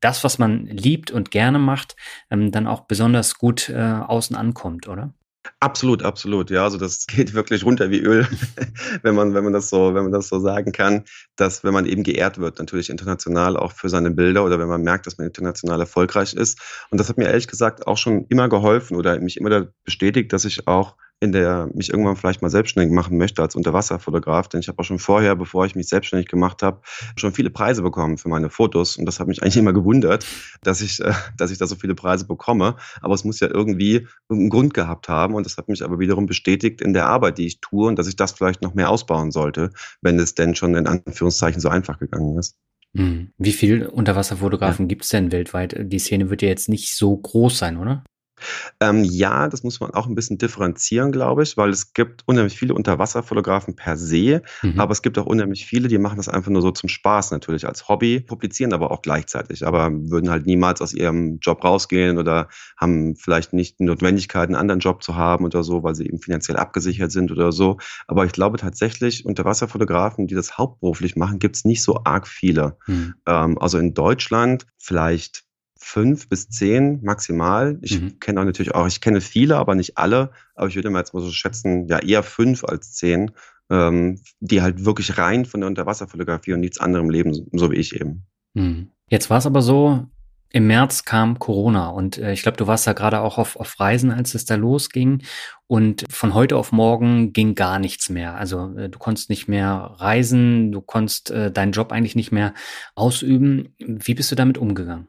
das, was man liebt und gerne macht, ähm, dann auch besonders gut äh, außen ankommt, oder? Absolut, absolut. Ja, also das *laughs* geht wirklich runter wie Öl, *laughs* wenn man, wenn man das so, wenn man das so sagen kann, dass wenn man eben geehrt wird, natürlich international auch für seine Bilder oder wenn man merkt, dass man international erfolgreich ist. Und das hat mir ehrlich gesagt auch schon immer geholfen oder mich immer bestätigt, dass ich auch in der mich irgendwann vielleicht mal selbstständig machen möchte als Unterwasserfotograf. Denn ich habe auch schon vorher, bevor ich mich selbstständig gemacht habe, schon viele Preise bekommen für meine Fotos. Und das hat mich eigentlich immer gewundert, dass ich, äh, dass ich da so viele Preise bekomme. Aber es muss ja irgendwie einen Grund gehabt haben. Und das hat mich aber wiederum bestätigt in der Arbeit, die ich tue und dass ich das vielleicht noch mehr ausbauen sollte, wenn es denn schon in Anführungszeichen so einfach gegangen ist. Hm. Wie viele Unterwasserfotografen ja. gibt es denn weltweit? Die Szene wird ja jetzt nicht so groß sein, oder? Ähm, ja, das muss man auch ein bisschen differenzieren, glaube ich, weil es gibt unheimlich viele Unterwasserfotografen per se, mhm. aber es gibt auch unheimlich viele, die machen das einfach nur so zum Spaß natürlich als Hobby, publizieren aber auch gleichzeitig, aber würden halt niemals aus ihrem Job rausgehen oder haben vielleicht nicht die Notwendigkeit, einen anderen Job zu haben oder so, weil sie eben finanziell abgesichert sind oder so. Aber ich glaube tatsächlich, Unterwasserfotografen, die das hauptberuflich machen, gibt es nicht so arg viele. Mhm. Ähm, also in Deutschland vielleicht fünf bis zehn maximal. Ich mhm. kenne auch natürlich auch, ich kenne viele, aber nicht alle. Aber ich würde mal jetzt mal so schätzen, ja eher fünf als zehn, ähm, die halt wirklich rein von der Unterwasserfotografie und nichts anderem leben, so wie ich eben. Mhm. Jetzt war es aber so, im März kam Corona und äh, ich glaube, du warst da gerade auch auf, auf Reisen, als es da losging. Und von heute auf morgen ging gar nichts mehr. Also äh, du konntest nicht mehr reisen, du konntest äh, deinen Job eigentlich nicht mehr ausüben. Wie bist du damit umgegangen?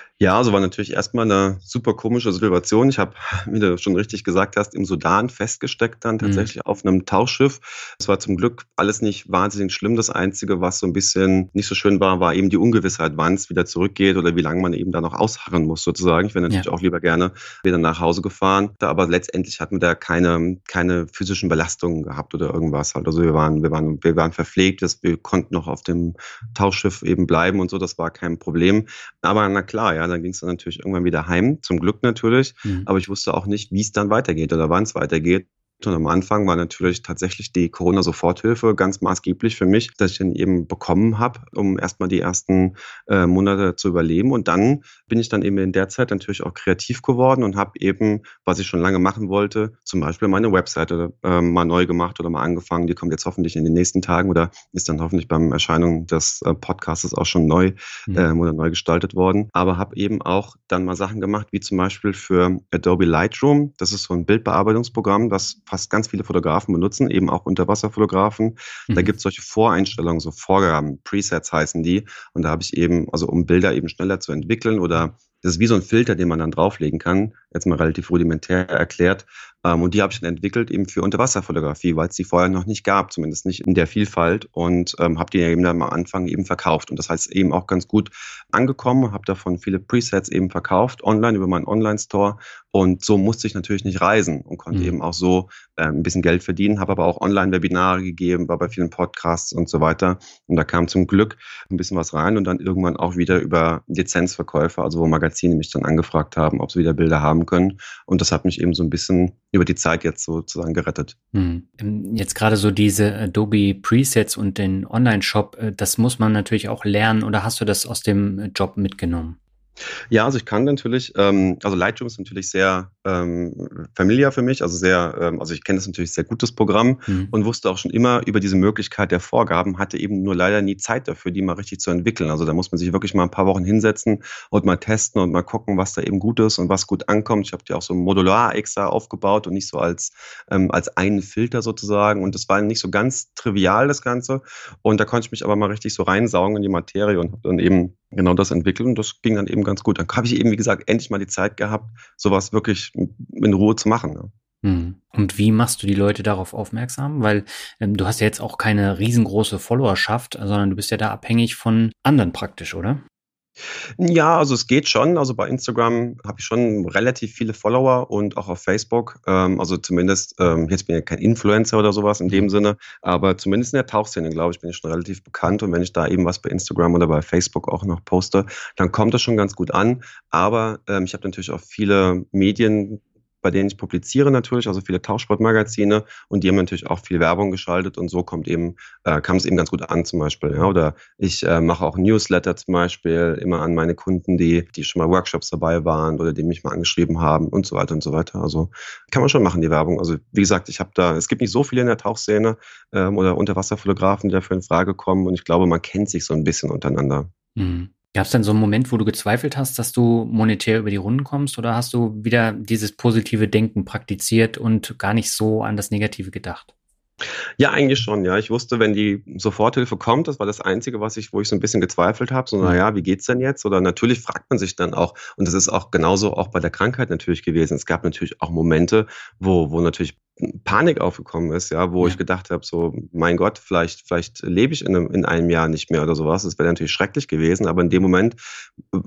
Ja, also war natürlich erstmal eine super komische Situation. Ich habe, wie du schon richtig gesagt hast, im Sudan festgesteckt dann mhm. tatsächlich mhm. auf einem Tauchschiff. Es war zum Glück alles nicht wahnsinnig schlimm. Das Einzige, was so ein bisschen nicht so schön war, war eben die Ungewissheit, wann es wieder zurückgeht oder wie lange man eben da noch ausharren muss sozusagen. Ich wäre natürlich ja. auch lieber gerne wieder nach Hause gefahren. Aber letztendlich hatten wir da keine, keine physischen Belastungen gehabt oder irgendwas halt. Also wir waren, wir waren, wir waren verpflegt, wir konnten noch auf dem Tauchschiff eben bleiben und so. Das war kein Problem. Aber na klar, ja, dann ging es dann natürlich irgendwann wieder heim, zum Glück natürlich. Mhm. Aber ich wusste auch nicht, wie es dann weitergeht oder wann es weitergeht. Und am Anfang war natürlich tatsächlich die Corona-Soforthilfe ganz maßgeblich für mich, dass ich den eben bekommen habe, um erstmal die ersten äh, Monate zu überleben. Und dann bin ich dann eben in der Zeit natürlich auch kreativ geworden und habe eben, was ich schon lange machen wollte, zum Beispiel meine Webseite äh, mal neu gemacht oder mal angefangen. Die kommt jetzt hoffentlich in den nächsten Tagen oder ist dann hoffentlich beim Erscheinung des äh, Podcasts auch schon neu mhm. äh, oder neu gestaltet worden. Aber habe eben auch dann mal Sachen gemacht, wie zum Beispiel für Adobe Lightroom. Das ist so ein Bildbearbeitungsprogramm, das fast ganz viele Fotografen benutzen, eben auch Unterwasserfotografen. Mhm. Da gibt es solche Voreinstellungen, so Vorgaben, Presets heißen die. Und da habe ich eben, also um Bilder eben schneller zu entwickeln oder das ist wie so ein Filter, den man dann drauflegen kann, jetzt mal relativ rudimentär erklärt, und die habe ich dann entwickelt eben für Unterwasserfotografie, weil es die vorher noch nicht gab, zumindest nicht in der Vielfalt. Und ähm, habe die eben dann am Anfang eben verkauft. Und das heißt eben auch ganz gut angekommen, habe davon viele Presets eben verkauft, online über meinen Online-Store. Und so musste ich natürlich nicht reisen und konnte mhm. eben auch so äh, ein bisschen Geld verdienen, habe aber auch Online-Webinare gegeben, war bei vielen Podcasts und so weiter. Und da kam zum Glück ein bisschen was rein und dann irgendwann auch wieder über Lizenzverkäufe, also wo Magazine mich dann angefragt haben, ob sie wieder Bilder haben können. Und das hat mich eben so ein bisschen über die Zeit jetzt sozusagen gerettet. Hm. Ähm, jetzt gerade so diese Adobe Presets und den Online-Shop, äh, das muss man natürlich auch lernen oder hast du das aus dem Job mitgenommen? Ja, also ich kann natürlich, ähm, also Lightroom ist natürlich sehr ähm, familiar für mich, also sehr, ähm, also ich kenne das natürlich sehr gutes Programm mhm. und wusste auch schon immer über diese Möglichkeit der Vorgaben, hatte eben nur leider nie Zeit dafür, die mal richtig zu entwickeln. Also da muss man sich wirklich mal ein paar Wochen hinsetzen und mal testen und mal gucken, was da eben gut ist und was gut ankommt. Ich habe die auch so modular extra aufgebaut und nicht so als, ähm, als einen Filter sozusagen. Und das war nicht so ganz trivial, das Ganze. Und da konnte ich mich aber mal richtig so reinsaugen in die Materie und habe dann eben genau das entwickelt und das ging dann eben ganz gut. Dann habe ich eben, wie gesagt, endlich mal die Zeit gehabt, sowas wirklich in Ruhe zu machen. Hm. Und wie machst du die Leute darauf aufmerksam? Weil ähm, du hast ja jetzt auch keine riesengroße Followerschaft, sondern du bist ja da abhängig von anderen praktisch, oder? Ja, also es geht schon. Also bei Instagram habe ich schon relativ viele Follower und auch auf Facebook. Ähm, also zumindest, ähm, jetzt bin ich kein Influencer oder sowas in dem mhm. Sinne, aber zumindest in der Tauchszene, glaube ich, bin ich schon relativ bekannt. Und wenn ich da eben was bei Instagram oder bei Facebook auch noch poste, dann kommt das schon ganz gut an. Aber ähm, ich habe natürlich auch viele Medien bei denen ich publiziere natürlich, also viele Tauchsportmagazine und die haben natürlich auch viel Werbung geschaltet und so kommt eben, äh, kam es eben ganz gut an zum Beispiel. Ja? Oder ich äh, mache auch Newsletter zum Beispiel immer an meine Kunden, die, die schon mal Workshops dabei waren oder die mich mal angeschrieben haben und so weiter und so weiter. Also kann man schon machen, die Werbung. Also wie gesagt, ich habe da, es gibt nicht so viele in der Tauchszene ähm, oder Unterwasserfotografen, die dafür in Frage kommen und ich glaube, man kennt sich so ein bisschen untereinander. Mhm. Gab es denn so einen Moment, wo du gezweifelt hast, dass du monetär über die Runden kommst oder hast du wieder dieses positive Denken praktiziert und gar nicht so an das Negative gedacht? Ja, eigentlich schon, ja. Ich wusste, wenn die Soforthilfe kommt, das war das Einzige, was ich, wo ich so ein bisschen gezweifelt habe. So, mhm. naja, wie geht's denn jetzt? Oder natürlich fragt man sich dann auch, und das ist auch genauso auch bei der Krankheit natürlich gewesen. Es gab natürlich auch Momente, wo, wo natürlich Panik aufgekommen ist, ja, wo ja. ich gedacht habe, so, mein Gott, vielleicht, vielleicht lebe ich in einem, in einem Jahr nicht mehr oder sowas. Das wäre natürlich schrecklich gewesen, aber in dem Moment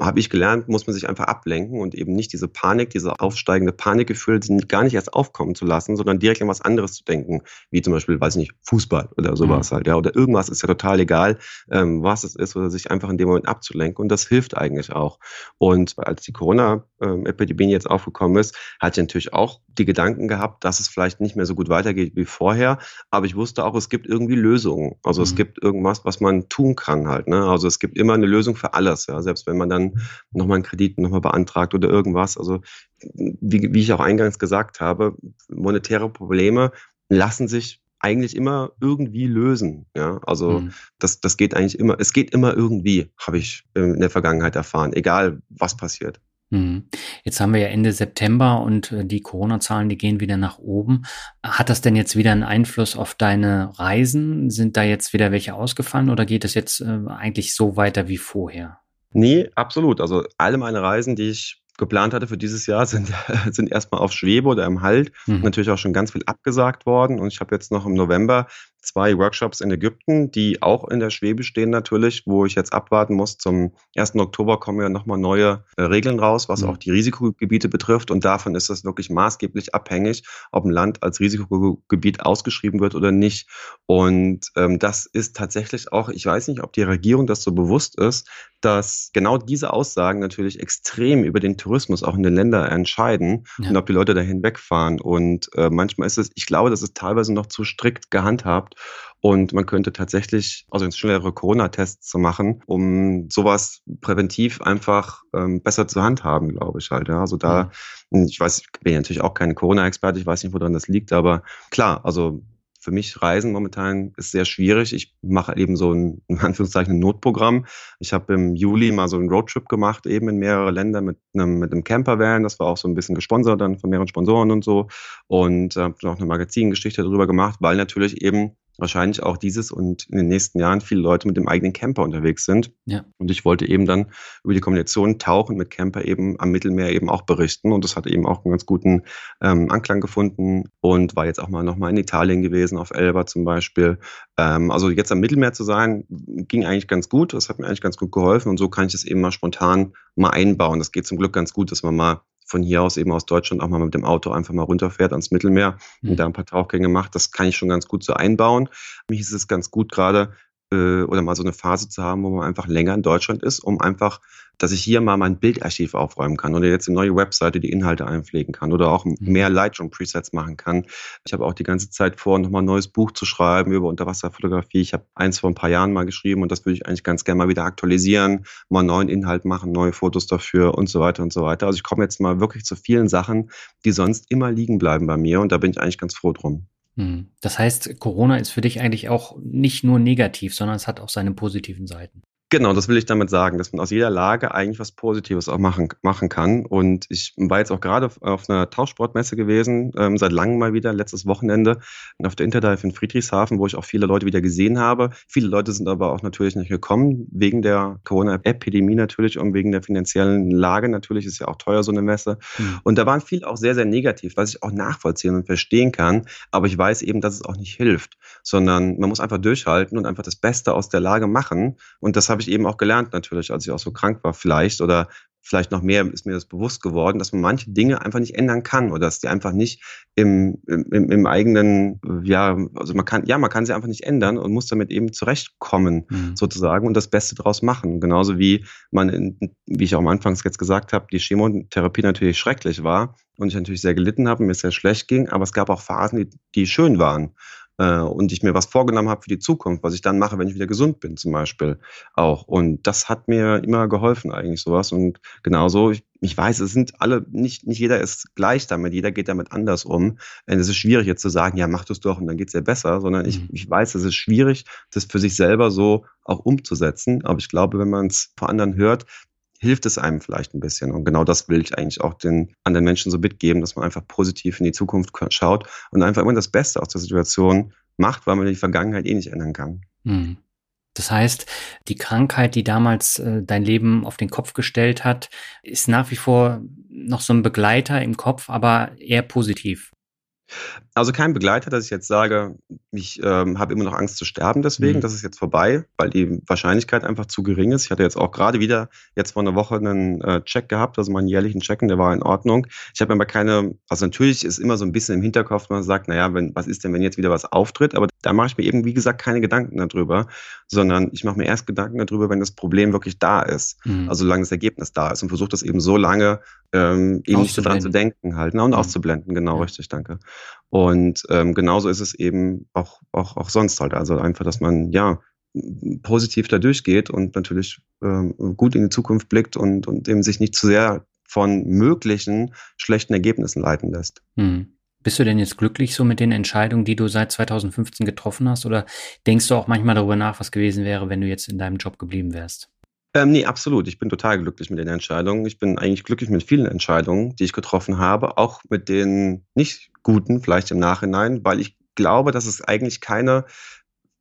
habe ich gelernt, muss man sich einfach ablenken und eben nicht diese Panik, diese aufsteigende Panikgefühl gar nicht erst aufkommen zu lassen, sondern direkt an was anderes zu denken, wie zum Beispiel, weiß ich nicht, Fußball oder sowas mhm. halt, ja, oder irgendwas ist ja total egal, ähm, was es ist, oder sich einfach in dem Moment abzulenken und das hilft eigentlich auch. Und als die Corona-Epidemie jetzt aufgekommen ist, hatte ich natürlich auch die Gedanken gehabt, dass es vielleicht nicht mehr so gut weitergeht wie vorher. Aber ich wusste auch, es gibt irgendwie Lösungen. Also mhm. es gibt irgendwas, was man tun kann halt. Ne? Also es gibt immer eine Lösung für alles. Ja? Selbst wenn man dann nochmal einen Kredit nochmal beantragt oder irgendwas. Also wie, wie ich auch eingangs gesagt habe, monetäre Probleme lassen sich eigentlich immer irgendwie lösen. Ja, also mhm. das, das geht eigentlich immer, es geht immer irgendwie, habe ich in der Vergangenheit erfahren, egal was passiert. Mhm. Jetzt haben wir ja Ende September und äh, die Corona-Zahlen, die gehen wieder nach oben. Hat das denn jetzt wieder einen Einfluss auf deine Reisen? Sind da jetzt wieder welche ausgefallen oder geht es jetzt äh, eigentlich so weiter wie vorher? Nee, absolut. Also alle meine Reisen, die ich geplant hatte für dieses Jahr, *laughs* sind, sind erstmal auf Schwebe oder im Halt. Mhm. Natürlich auch schon ganz viel abgesagt worden. Und ich habe jetzt noch im November zwei Workshops in Ägypten, die auch in der Schwebe stehen natürlich, wo ich jetzt abwarten muss. Zum 1. Oktober kommen ja nochmal neue äh, Regeln raus, was mhm. auch die Risikogebiete betrifft. Und davon ist es wirklich maßgeblich abhängig, ob ein Land als Risikogebiet ausgeschrieben wird oder nicht. Und ähm, das ist tatsächlich auch, ich weiß nicht, ob die Regierung das so bewusst ist, dass genau diese Aussagen natürlich extrem über den Tourismus auch in den Ländern entscheiden ja. und ob die Leute dahin wegfahren. Und äh, manchmal ist es, ich glaube, das ist teilweise noch zu strikt gehandhabt und man könnte tatsächlich, also schnellere Corona-Tests zu machen, um sowas präventiv einfach ähm, besser zur Hand haben, glaube ich halt. Ja. Also da, mhm. ich weiß, ich bin natürlich auch kein Corona-Experte, ich weiß nicht, woran das liegt, aber klar, also für mich Reisen momentan ist sehr schwierig. Ich mache eben so ein, *laughs* in Anführungszeichen, ein Notprogramm. Ich habe im Juli mal so einen Roadtrip gemacht, eben in mehrere Länder mit einem, mit einem Campervan. Das war auch so ein bisschen gesponsert dann von mehreren Sponsoren und so. Und habe äh, noch eine Magazingeschichte darüber gemacht, weil natürlich eben wahrscheinlich auch dieses und in den nächsten Jahren viele Leute mit dem eigenen Camper unterwegs sind. Ja. Und ich wollte eben dann über die Kombination Tauchen mit Camper eben am Mittelmeer eben auch berichten. Und das hat eben auch einen ganz guten ähm, Anklang gefunden und war jetzt auch mal nochmal in Italien gewesen, auf Elba zum Beispiel. Ähm, also jetzt am Mittelmeer zu sein, ging eigentlich ganz gut. Das hat mir eigentlich ganz gut geholfen. Und so kann ich das eben mal spontan mal einbauen. Das geht zum Glück ganz gut, dass man mal von hier aus eben aus Deutschland auch mal mit dem Auto einfach mal runterfährt ans Mittelmeer mhm. und da ein paar Tauchgänge macht. Das kann ich schon ganz gut so einbauen. Mich ist es ganz gut gerade, äh, oder mal so eine Phase zu haben, wo man einfach länger in Deutschland ist, um einfach, dass ich hier mal mein Bildarchiv aufräumen kann oder jetzt eine neue Webseite die Inhalte einpflegen kann oder auch mhm. mehr Lightroom-Presets machen kann. Ich habe auch die ganze Zeit vor, nochmal ein neues Buch zu schreiben über Unterwasserfotografie. Ich habe eins vor ein paar Jahren mal geschrieben und das würde ich eigentlich ganz gerne mal wieder aktualisieren, mal neuen Inhalt machen, neue Fotos dafür und so weiter und so weiter. Also ich komme jetzt mal wirklich zu vielen Sachen, die sonst immer liegen bleiben bei mir und da bin ich eigentlich ganz froh drum. Hm. Das heißt, Corona ist für dich eigentlich auch nicht nur negativ, sondern es hat auch seine positiven Seiten. Genau, das will ich damit sagen, dass man aus jeder Lage eigentlich was Positives auch machen, machen kann. Und ich war jetzt auch gerade auf einer Tauchsportmesse gewesen, ähm, seit langem mal wieder, letztes Wochenende, auf der Interdive in Friedrichshafen, wo ich auch viele Leute wieder gesehen habe. Viele Leute sind aber auch natürlich nicht gekommen, wegen der Corona-Epidemie natürlich und wegen der finanziellen Lage natürlich, ist ja auch teuer so eine Messe. Mhm. Und da waren viele auch sehr, sehr negativ, was ich auch nachvollziehen und verstehen kann. Aber ich weiß eben, dass es auch nicht hilft, sondern man muss einfach durchhalten und einfach das Beste aus der Lage machen. Und das habe ich eben auch gelernt natürlich, als ich auch so krank war vielleicht oder vielleicht noch mehr ist mir das bewusst geworden, dass man manche Dinge einfach nicht ändern kann oder dass die einfach nicht im, im, im eigenen, ja, also man kann, ja, man kann sie einfach nicht ändern und muss damit eben zurechtkommen, mhm. sozusagen, und das Beste draus machen. Genauso wie man, in, wie ich auch am Anfang jetzt gesagt habe, die Chemotherapie natürlich schrecklich war und ich natürlich sehr gelitten habe und mir sehr schlecht ging, aber es gab auch Phasen, die, die schön waren äh, und ich mir was vorgenommen habe für die Zukunft, was ich dann mache, wenn ich wieder gesund bin, zum Beispiel auch. Und das hat mir immer geholfen, eigentlich sowas. Und genauso, ich, ich weiß, es sind alle, nicht, nicht jeder ist gleich damit, jeder geht damit anders um. Und es ist schwierig jetzt zu sagen, ja, mach das doch und dann geht's dir besser, sondern ich, mhm. ich weiß, es ist schwierig, das für sich selber so auch umzusetzen. Aber ich glaube, wenn man es vor anderen hört, hilft es einem vielleicht ein bisschen. Und genau das will ich eigentlich auch den anderen Menschen so mitgeben, dass man einfach positiv in die Zukunft schaut und einfach immer das Beste aus der Situation macht, weil man die Vergangenheit eh nicht ändern kann. Hm. Das heißt, die Krankheit, die damals äh, dein Leben auf den Kopf gestellt hat, ist nach wie vor noch so ein Begleiter im Kopf, aber eher positiv. Also kein Begleiter, dass ich jetzt sage, ich ähm, habe immer noch Angst zu sterben deswegen, mhm. das ist jetzt vorbei, weil die Wahrscheinlichkeit einfach zu gering ist. Ich hatte jetzt auch gerade wieder jetzt vor einer Woche einen äh, Check gehabt, also meinen jährlichen Check und der war in Ordnung. Ich habe aber keine, also natürlich ist immer so ein bisschen im Hinterkopf, man sagt, naja, wenn, was ist denn, wenn jetzt wieder was auftritt, aber da mache ich mir eben, wie gesagt, keine Gedanken darüber, sondern ich mache mir erst Gedanken darüber, wenn das Problem wirklich da ist, mhm. also solange das Ergebnis da ist und versuche das eben so lange ähm, eben nicht so dran zu denken halt ne, und mhm. auszublenden, genau, ja. richtig, danke. Und ähm, genauso ist es eben auch, auch, auch sonst halt. Also einfach, dass man ja positiv da durchgeht und natürlich ähm, gut in die Zukunft blickt und, und eben sich nicht zu sehr von möglichen schlechten Ergebnissen leiten lässt. Hm. Bist du denn jetzt glücklich so mit den Entscheidungen, die du seit 2015 getroffen hast? Oder denkst du auch manchmal darüber nach, was gewesen wäre, wenn du jetzt in deinem Job geblieben wärst? Ähm, nee, absolut. Ich bin total glücklich mit den Entscheidungen. Ich bin eigentlich glücklich mit vielen Entscheidungen, die ich getroffen habe, auch mit den nicht guten, vielleicht im Nachhinein, weil ich glaube, dass es eigentlich keine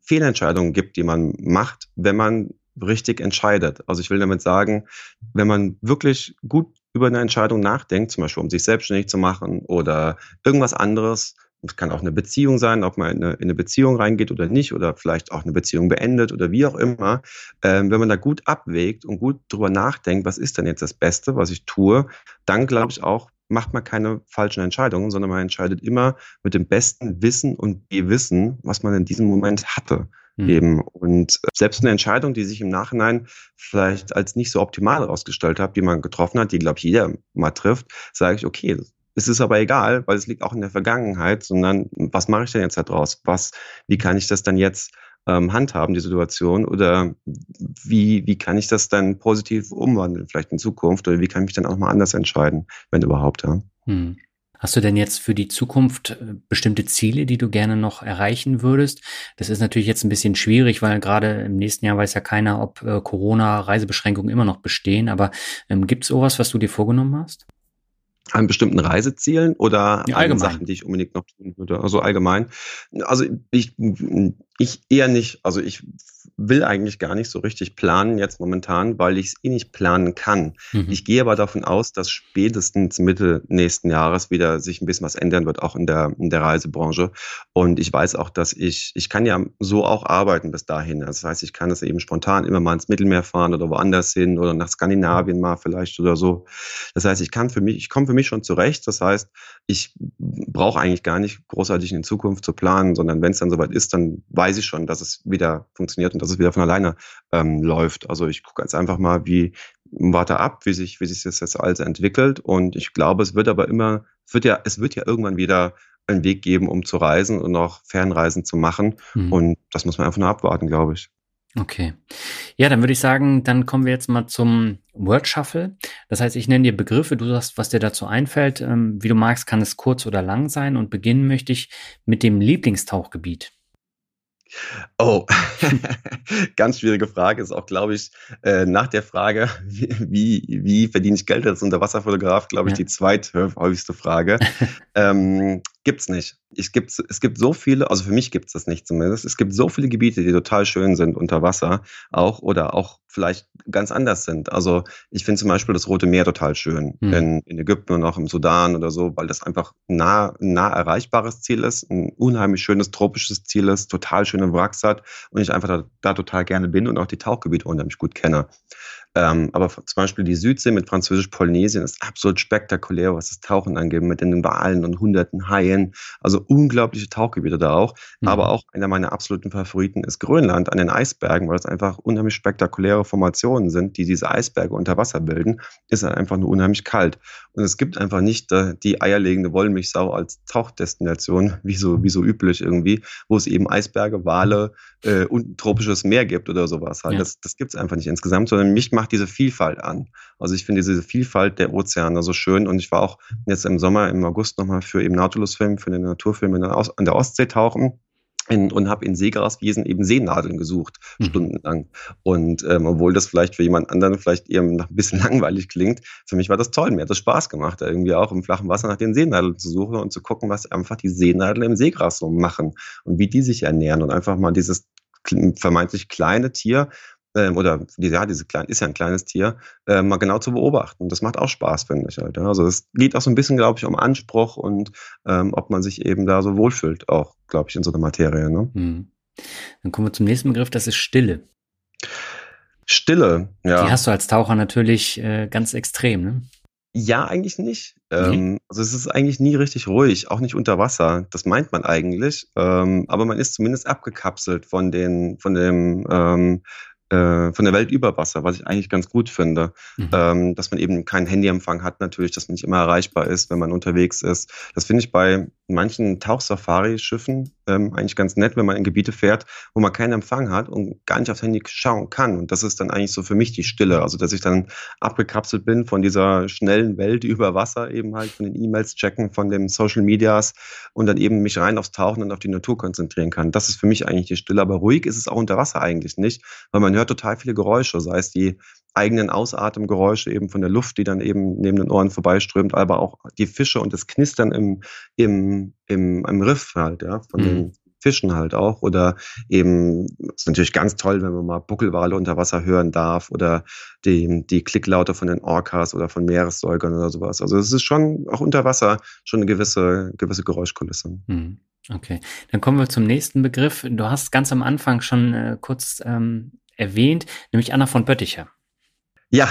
Fehlentscheidungen gibt, die man macht, wenn man richtig entscheidet. Also ich will damit sagen, wenn man wirklich gut über eine Entscheidung nachdenkt, zum Beispiel um sich selbstständig zu machen oder irgendwas anderes, es kann auch eine Beziehung sein, ob man in eine, in eine, Beziehung reingeht oder nicht, oder vielleicht auch eine Beziehung beendet oder wie auch immer. Ähm, wenn man da gut abwägt und gut drüber nachdenkt, was ist denn jetzt das Beste, was ich tue, dann glaube ich auch, macht man keine falschen Entscheidungen, sondern man entscheidet immer mit dem besten Wissen und Gewissen, was man in diesem Moment hatte. Mhm. Eben. Und selbst eine Entscheidung, die sich im Nachhinein vielleicht als nicht so optimal herausgestellt hat, die man getroffen hat, die, glaube ich, jeder mal trifft, sage ich, okay, es ist aber egal, weil es liegt auch in der Vergangenheit, sondern was mache ich denn jetzt daraus? Was, wie kann ich das dann jetzt ähm, handhaben, die Situation? Oder wie, wie kann ich das dann positiv umwandeln, vielleicht in Zukunft? Oder wie kann ich mich dann auch mal anders entscheiden, wenn überhaupt, ja? Hm. Hast du denn jetzt für die Zukunft äh, bestimmte Ziele, die du gerne noch erreichen würdest? Das ist natürlich jetzt ein bisschen schwierig, weil gerade im nächsten Jahr weiß ja keiner, ob äh, Corona-Reisebeschränkungen immer noch bestehen. Aber ähm, gibt es sowas, was du dir vorgenommen hast? An bestimmten Reisezielen oder ja, an Sachen, die ich unbedingt noch tun würde? Also allgemein. Also ich, ich eher nicht. Also ich will eigentlich gar nicht so richtig planen jetzt momentan, weil ich es eh nicht planen kann. Mhm. Ich gehe aber davon aus, dass spätestens Mitte nächsten Jahres wieder sich ein bisschen was ändern wird, auch in der, in der Reisebranche. Und ich weiß auch, dass ich, ich kann ja so auch arbeiten bis dahin. Das heißt, ich kann das eben spontan immer mal ins Mittelmeer fahren oder woanders hin oder nach Skandinavien mal vielleicht oder so. Das heißt, ich kann für mich, ich komme für mich schon zurecht. Das heißt, ich brauche eigentlich gar nicht großartig in Zukunft zu planen, sondern wenn es dann soweit ist, dann weiß ich schon, dass es wieder funktioniert und dass es wieder von alleine ähm, läuft. Also ich gucke jetzt einfach mal, wie warte ab, wie sich, wie sich das jetzt alles entwickelt. Und ich glaube, es wird aber immer, es wird ja, es wird ja irgendwann wieder einen Weg geben, um zu reisen und auch Fernreisen zu machen. Mhm. Und das muss man einfach nur abwarten, glaube ich. Okay. Ja, dann würde ich sagen, dann kommen wir jetzt mal zum Word Shuffle. Das heißt, ich nenne dir Begriffe, du sagst, was dir dazu einfällt. Ähm, wie du magst, kann es kurz oder lang sein. Und beginnen möchte ich mit dem Lieblingstauchgebiet. Oh, *laughs* ganz schwierige Frage. Ist auch, glaube ich, äh, nach der Frage, *laughs* wie, wie verdiene ich Geld als Unterwasserfotograf, glaube ich, ja. die zweithäufigste Frage. ähm, gibt's nicht. Ich gibt, es gibt so viele, also für mich gibt es das nicht zumindest, es gibt so viele Gebiete, die total schön sind unter Wasser auch oder auch vielleicht ganz anders sind. Also ich finde zum Beispiel das Rote Meer total schön mhm. in, in Ägypten und auch im Sudan oder so, weil das einfach nah, nah erreichbares Ziel ist, ein unheimlich schönes tropisches Ziel ist, total schöne Wracks hat und ich einfach da, da total gerne bin und auch die Tauchgebiete unheimlich gut kenne. Ähm, aber zum Beispiel die Südsee mit Französisch-Polynesien ist absolut spektakulär, was das Tauchen angeht, mit den Walen und hunderten Haien. Also unglaubliche Tauchgebiete da auch. Mhm. Aber auch einer meiner absoluten Favoriten ist Grönland an den Eisbergen, weil es einfach unheimlich spektakuläre Formationen sind, die diese Eisberge unter Wasser bilden. Ist halt einfach nur unheimlich kalt. Und es gibt einfach nicht äh, die eierlegende Wollmilchsau als Tauchdestination, *laughs* wie so, wie so üblich irgendwie, wo es eben Eisberge, Wale äh, und ein tropisches Meer gibt oder sowas. Halt. Ja. Das, das gibt es einfach nicht insgesamt, sondern mich macht diese Vielfalt an. Also ich finde diese Vielfalt der Ozeane so schön und ich war auch jetzt im Sommer, im August nochmal für eben Nautilus-Film, für den Naturfilm in der an der Ostsee tauchen in, und habe in Seegraswiesen eben Seenadeln gesucht, mhm. stundenlang. Und ähm, obwohl das vielleicht für jemand anderen vielleicht eher noch ein bisschen *laughs* langweilig klingt, für mich war das toll. Mir hat das Spaß gemacht, da irgendwie auch im flachen Wasser nach den Seenadeln zu suchen und zu gucken, was einfach die Seenadeln im Seegras so machen und wie die sich ernähren und einfach mal dieses vermeintlich kleine Tier ähm, oder ja, diese kleine, ist ja ein kleines Tier, äh, mal genau zu beobachten. Das macht auch Spaß, finde ich halt. Ja. Also es geht auch so ein bisschen, glaube ich, um Anspruch und ähm, ob man sich eben da so wohlfühlt, auch, glaube ich, in so einer Materie. Ne? Mhm. Dann kommen wir zum nächsten Begriff, das ist Stille. Stille, ja. Die hast du als Taucher natürlich äh, ganz extrem, ne? Ja, eigentlich nicht. Ähm, also es ist eigentlich nie richtig ruhig, auch nicht unter Wasser. Das meint man eigentlich. Ähm, aber man ist zumindest abgekapselt von den, von dem ähm, äh, von der Welt über Wasser, was ich eigentlich ganz gut finde. Mhm. Ähm, dass man eben keinen Handyempfang hat, natürlich, dass man nicht immer erreichbar ist, wenn man unterwegs ist. Das finde ich bei manchen Tauchsafari-Schiffen ähm, eigentlich ganz nett, wenn man in Gebiete fährt, wo man keinen Empfang hat und gar nicht aufs Handy schauen kann. Und das ist dann eigentlich so für mich die Stille. Also, dass ich dann abgekapselt bin von dieser schnellen Welt *laughs* über Wasser, eben halt von den E-Mails checken, von den Social Medias und dann eben mich rein aufs Tauchen und auf die Natur konzentrieren kann. Das ist für mich eigentlich die Stille. Aber ruhig ist es auch unter Wasser eigentlich nicht, weil man hört total viele Geräusche, sei es die eigenen Ausatemgeräusche eben von der Luft, die dann eben neben den Ohren vorbeiströmt, aber auch die Fische und das Knistern im, im, im, im Riff halt, ja, von mhm. den Fischen halt auch. Oder eben, ist natürlich ganz toll, wenn man mal Buckelwale unter Wasser hören darf oder die, die Klicklaute von den Orcas oder von Meeressäugern oder sowas. Also es ist schon auch unter Wasser schon eine gewisse, gewisse Geräuschkulisse. Mhm. Okay, dann kommen wir zum nächsten Begriff. Du hast ganz am Anfang schon äh, kurz ähm, erwähnt, nämlich Anna von Bötticher. Ja,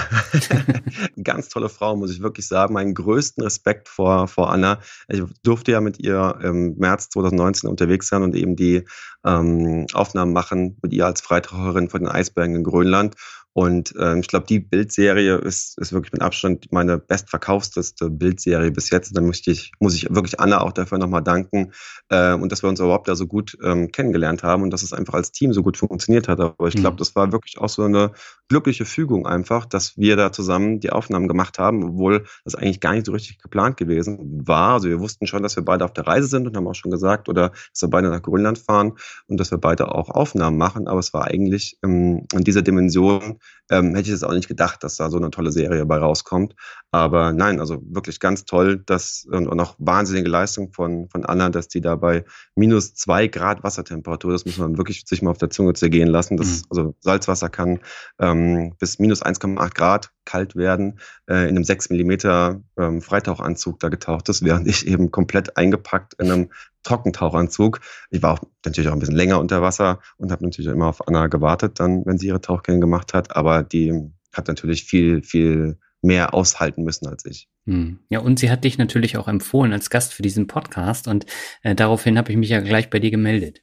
*laughs* ganz tolle Frau, muss ich wirklich sagen. Meinen größten Respekt vor, vor Anna. Ich durfte ja mit ihr im März 2019 unterwegs sein und eben die ähm, Aufnahmen machen mit ihr als Freitaucherin von den Eisbergen in Grönland. Und ähm, ich glaube, die Bildserie ist, ist wirklich mit Abstand meine bestverkaufsteste Bildserie bis jetzt. Da muss ich, muss ich wirklich Anna auch dafür nochmal danken äh, und dass wir uns überhaupt da so gut ähm, kennengelernt haben und dass es einfach als Team so gut funktioniert hat. Aber ich glaube, mhm. das war wirklich auch so eine glückliche Fügung einfach, dass wir da zusammen die Aufnahmen gemacht haben, obwohl das eigentlich gar nicht so richtig geplant gewesen war. Also wir wussten schon, dass wir beide auf der Reise sind und haben auch schon gesagt, oder dass wir beide nach Grönland fahren und dass wir beide auch Aufnahmen machen. Aber es war eigentlich ähm, in dieser Dimension ähm, hätte ich es auch nicht gedacht, dass da so eine tolle Serie bei rauskommt. Aber nein, also wirklich ganz toll, dass und, und auch wahnsinnige Leistung von, von Anna, dass die da bei minus zwei Grad Wassertemperatur, das muss man wirklich sich mal auf der Zunge zergehen lassen. Das, mhm. Also Salzwasser kann ähm, bis minus 1,8 Grad kalt werden, äh, in einem 6 Millimeter ähm, Freitauchanzug da getaucht ist, während ich eben komplett eingepackt in einem Trockentauchanzug. Ich war auch natürlich auch ein bisschen länger unter Wasser und habe natürlich immer auf Anna gewartet, dann, wenn sie ihre Tauchgänge gemacht hat. Aber die hat natürlich viel, viel mehr aushalten müssen als ich. Hm. Ja, und sie hat dich natürlich auch empfohlen als Gast für diesen Podcast und äh, daraufhin habe ich mich ja gleich bei dir gemeldet.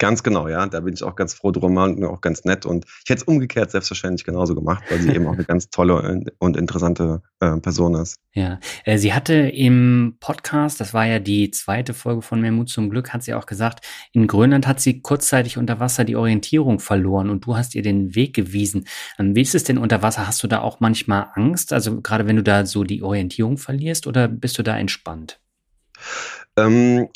Ganz genau, ja. Da bin ich auch ganz froh drum und auch ganz nett. Und ich hätte es umgekehrt selbstverständlich genauso gemacht, weil sie eben auch eine ganz tolle und interessante äh, Person ist. Ja, äh, sie hatte im Podcast, das war ja die zweite Folge von Mehr Mut zum Glück, hat sie auch gesagt, in Grönland hat sie kurzzeitig unter Wasser die Orientierung verloren und du hast ihr den Weg gewiesen. Ähm, wie ist es denn unter Wasser? Hast du da auch manchmal Angst? Also gerade wenn du da so die Orientierung verlierst oder bist du da entspannt? Ähm,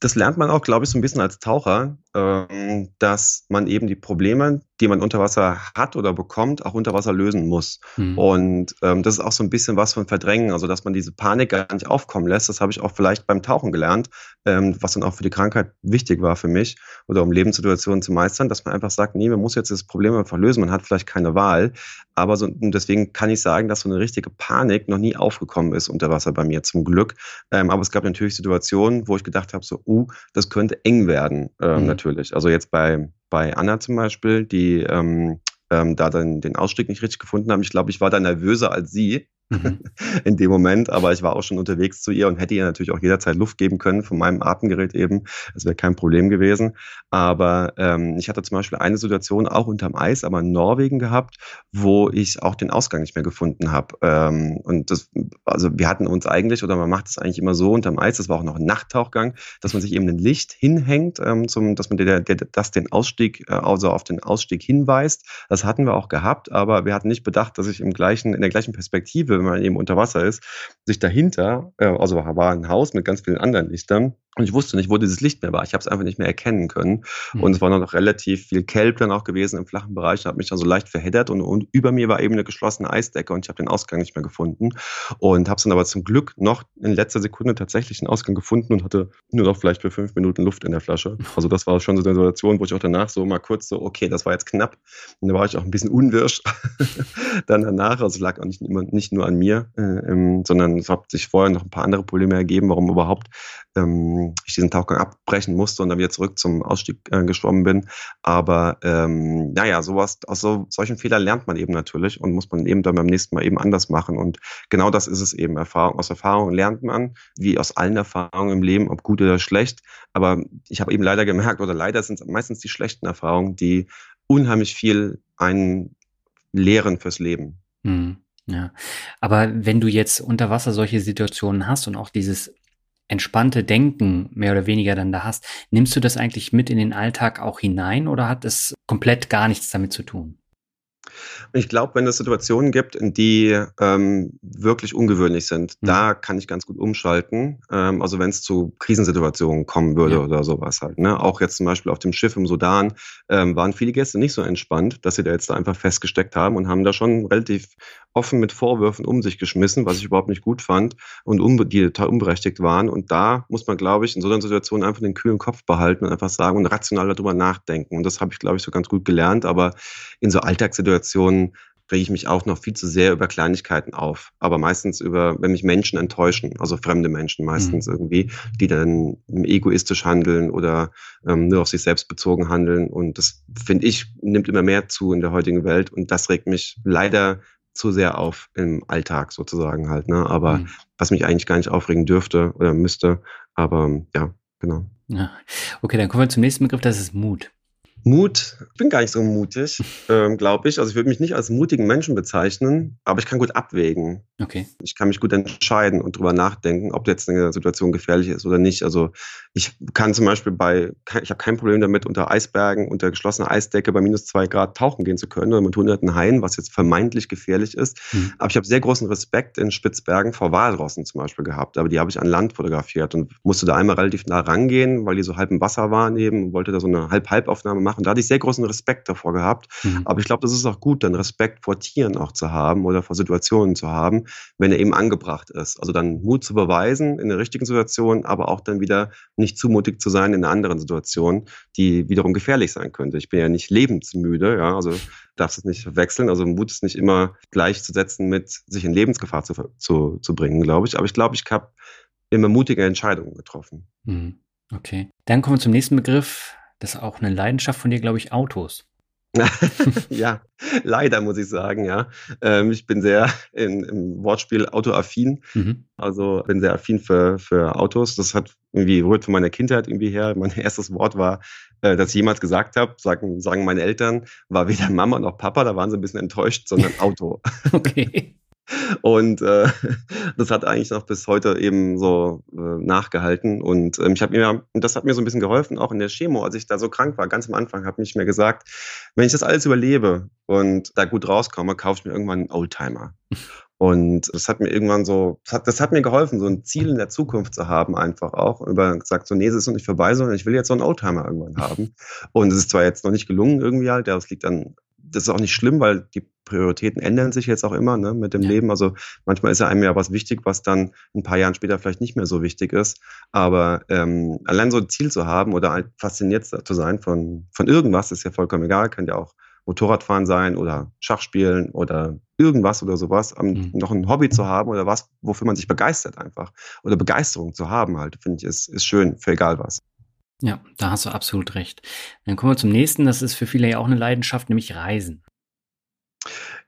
das lernt man auch, glaube ich, so ein bisschen als Taucher, ähm, dass man eben die Probleme, die man unter Wasser hat oder bekommt, auch unter Wasser lösen muss. Mhm. Und ähm, das ist auch so ein bisschen was von Verdrängen, also dass man diese Panik gar nicht aufkommen lässt. Das habe ich auch vielleicht beim Tauchen gelernt, ähm, was dann auch für die Krankheit wichtig war für mich oder um Lebenssituationen zu meistern, dass man einfach sagt, nee, man muss jetzt das Problem einfach lösen. Man hat vielleicht keine Wahl, aber so, deswegen kann ich sagen, dass so eine richtige Panik noch nie aufgekommen ist unter Wasser bei mir, zum Glück. Ähm, aber es gab natürlich Situationen, wo ich gedacht habe, so, uh, das könnte eng werden, ähm, mhm. natürlich. Also jetzt bei, bei Anna zum Beispiel, die ähm, ähm, da dann den Ausstieg nicht richtig gefunden haben. Ich glaube, ich war da nervöser als sie mhm. *laughs* in dem Moment, aber ich war auch schon unterwegs zu ihr und hätte ihr natürlich auch jederzeit Luft geben können von meinem Atemgerät eben. Das wäre kein Problem gewesen. Aber ähm, ich hatte zum Beispiel eine Situation auch unterm Eis, aber in Norwegen gehabt, wo ich auch den Ausgang nicht mehr gefunden habe. Ähm, und das, also wir hatten uns eigentlich, oder man macht es eigentlich immer so unterm Eis, das war auch noch ein Nachttauchgang, dass man sich eben ein Licht hinhängt, ähm, zum, dass man der, der, das den Ausstieg, äh, also auf den Ausstieg hinweist. Das hatten wir auch gehabt, aber wir hatten nicht bedacht, dass ich im gleichen, in der gleichen Perspektive, wenn man eben unter Wasser ist, sich dahinter, äh, also war ein Haus mit ganz vielen anderen Lichtern, und ich wusste nicht, wo dieses Licht mehr war. Ich habe es einfach nicht mehr erkennen können. Mhm. Und es war noch relativ viel Kelp dann auch gewesen im flachen Bereich. Ich habe mich dann so leicht verheddert und, und, über mir war eben eine geschlossene Eisdecke und ich habe den Ausgang nicht mehr gefunden. Und habe es dann aber zum Glück noch in letzter Sekunde tatsächlich einen Ausgang gefunden und hatte nur noch vielleicht für fünf Minuten Luft in der Flasche. Also das war schon so eine Situation, wo ich auch danach so mal kurz so, okay, das war jetzt knapp. Und da war ich auch ein bisschen unwirsch *laughs* dann danach. Also es lag auch nicht, immer, nicht nur an mir, äh, ähm, sondern es hat sich vorher noch ein paar andere Probleme ergeben, warum überhaupt ähm, ich diesen Tauchgang abbrechen musste und dann wieder zurück zum Ausstieg äh, geschwommen bin. Aber ähm, naja, sowas, aus so, solchen Fehlern lernt man eben natürlich und muss man eben dann beim nächsten Mal eben anders machen. Und genau das ist es eben. Erfahrung, aus Erfahrung lernt man, wie aus allen Erfahrungen im Leben, ob gut oder schlecht. Aber ich habe eben leider gemerkt, oder leider sind es meistens die schlechten Erfahrungen, die unheimlich viel einen lehren fürs Leben. Hm. Ja, aber wenn du jetzt unter Wasser solche Situationen hast und auch dieses entspannte Denken mehr oder weniger dann da hast, nimmst du das eigentlich mit in den Alltag auch hinein oder hat es komplett gar nichts damit zu tun? Ich glaube, wenn es Situationen gibt, in die ähm, wirklich ungewöhnlich sind, mhm. da kann ich ganz gut umschalten. Ähm, also wenn es zu Krisensituationen kommen würde ja. oder sowas halt. Ne? Auch jetzt zum Beispiel auf dem Schiff im Sudan ähm, waren viele Gäste nicht so entspannt, dass sie da jetzt da einfach festgesteckt haben und haben da schon relativ offen mit Vorwürfen um sich geschmissen, was ich überhaupt nicht gut fand und die total unberechtigt waren. Und da muss man, glaube ich, in so einer Situation einfach den kühlen Kopf behalten und einfach sagen und rational darüber nachdenken. Und das habe ich, glaube ich, so ganz gut gelernt. Aber in so Alltagssituationen rege ich mich auch noch viel zu sehr über Kleinigkeiten auf. Aber meistens über, wenn mich Menschen enttäuschen, also fremde Menschen meistens mhm. irgendwie, die dann egoistisch handeln oder ähm, nur auf sich selbst bezogen handeln. Und das, finde ich, nimmt immer mehr zu in der heutigen Welt. Und das regt mich leider zu sehr auf im Alltag sozusagen halt. Ne? Aber mhm. was mich eigentlich gar nicht aufregen dürfte oder müsste. Aber ja, genau. Ja. Okay, dann kommen wir zum nächsten Begriff, das ist Mut. Mut, ich bin gar nicht so mutig, *laughs* ähm, glaube ich. Also ich würde mich nicht als mutigen Menschen bezeichnen, aber ich kann gut abwägen. Okay. Ich kann mich gut entscheiden und drüber nachdenken, ob jetzt eine Situation gefährlich ist oder nicht. Also ich kann zum Beispiel bei, ich habe kein Problem damit, unter Eisbergen, unter geschlossener Eisdecke bei minus zwei Grad tauchen gehen zu können oder mit hunderten Haien, was jetzt vermeintlich gefährlich ist. Mhm. Aber ich habe sehr großen Respekt in Spitzbergen vor Walrossen zum Beispiel gehabt. Aber die habe ich an Land fotografiert und musste da einmal relativ nah rangehen, weil die so halb im Wasser waren eben und wollte da so eine Halb-Halb-Aufnahme machen. Da hatte ich sehr großen Respekt davor gehabt. Mhm. Aber ich glaube, das ist auch gut, dann Respekt vor Tieren auch zu haben oder vor Situationen zu haben, wenn er eben angebracht ist. Also dann Mut zu beweisen in der richtigen Situation, aber auch dann wieder nicht zu mutig zu sein in einer anderen Situation, die wiederum gefährlich sein könnte. Ich bin ja nicht lebensmüde, ja, also darfst es nicht verwechseln. Also Mut ist nicht immer gleichzusetzen mit sich in Lebensgefahr zu, zu, zu bringen, glaube ich. Aber ich glaube, ich habe immer mutige Entscheidungen getroffen. Mhm. Okay. Dann kommen wir zum nächsten Begriff. Das ist auch eine Leidenschaft von dir, glaube ich, Autos. *laughs* ja, leider muss ich sagen, ja. Ähm, ich bin sehr in, im Wortspiel autoaffin. Mhm. Also bin sehr affin für, für Autos. Das hat irgendwie rührt von meiner Kindheit irgendwie her. Mein *laughs* erstes Wort war, äh, das ich jemals gesagt habe, sagen, sagen meine Eltern, war weder Mama noch Papa, da waren sie ein bisschen enttäuscht, sondern *laughs* Auto. Okay. Und äh, *laughs* das hat eigentlich noch bis heute eben so äh, nachgehalten. Und ähm, ich habe mir, das hat mir so ein bisschen geholfen, auch in der Chemo, als ich da so krank war, ganz am Anfang, habe ich mir gesagt, wenn ich das alles überlebe und da gut rauskomme, kaufe ich mir irgendwann einen Oldtimer. *laughs* Und das hat mir irgendwann so, das hat, das hat mir geholfen, so ein Ziel in der Zukunft zu haben, einfach auch. Über gesagt, so, nee, es ist noch nicht vorbei, sondern ich will jetzt so einen Oldtimer irgendwann haben. Und es ist zwar jetzt noch nicht gelungen irgendwie halt, ja, das liegt an das ist auch nicht schlimm, weil die Prioritäten ändern sich jetzt auch immer ne, mit dem ja. Leben. Also manchmal ist ja einem ja was wichtig, was dann ein paar Jahren später vielleicht nicht mehr so wichtig ist. Aber ähm, allein so ein Ziel zu haben oder halt fasziniert zu sein von, von irgendwas, ist ja vollkommen egal. Kann ja auch Motorradfahren sein oder Schachspielen oder irgendwas oder sowas. Mhm. Noch ein Hobby zu haben oder was, wofür man sich begeistert einfach. Oder Begeisterung zu haben halt, finde ich, ist, ist schön, für egal was. Ja, da hast du absolut recht. Dann kommen wir zum nächsten. Das ist für viele ja auch eine Leidenschaft, nämlich Reisen.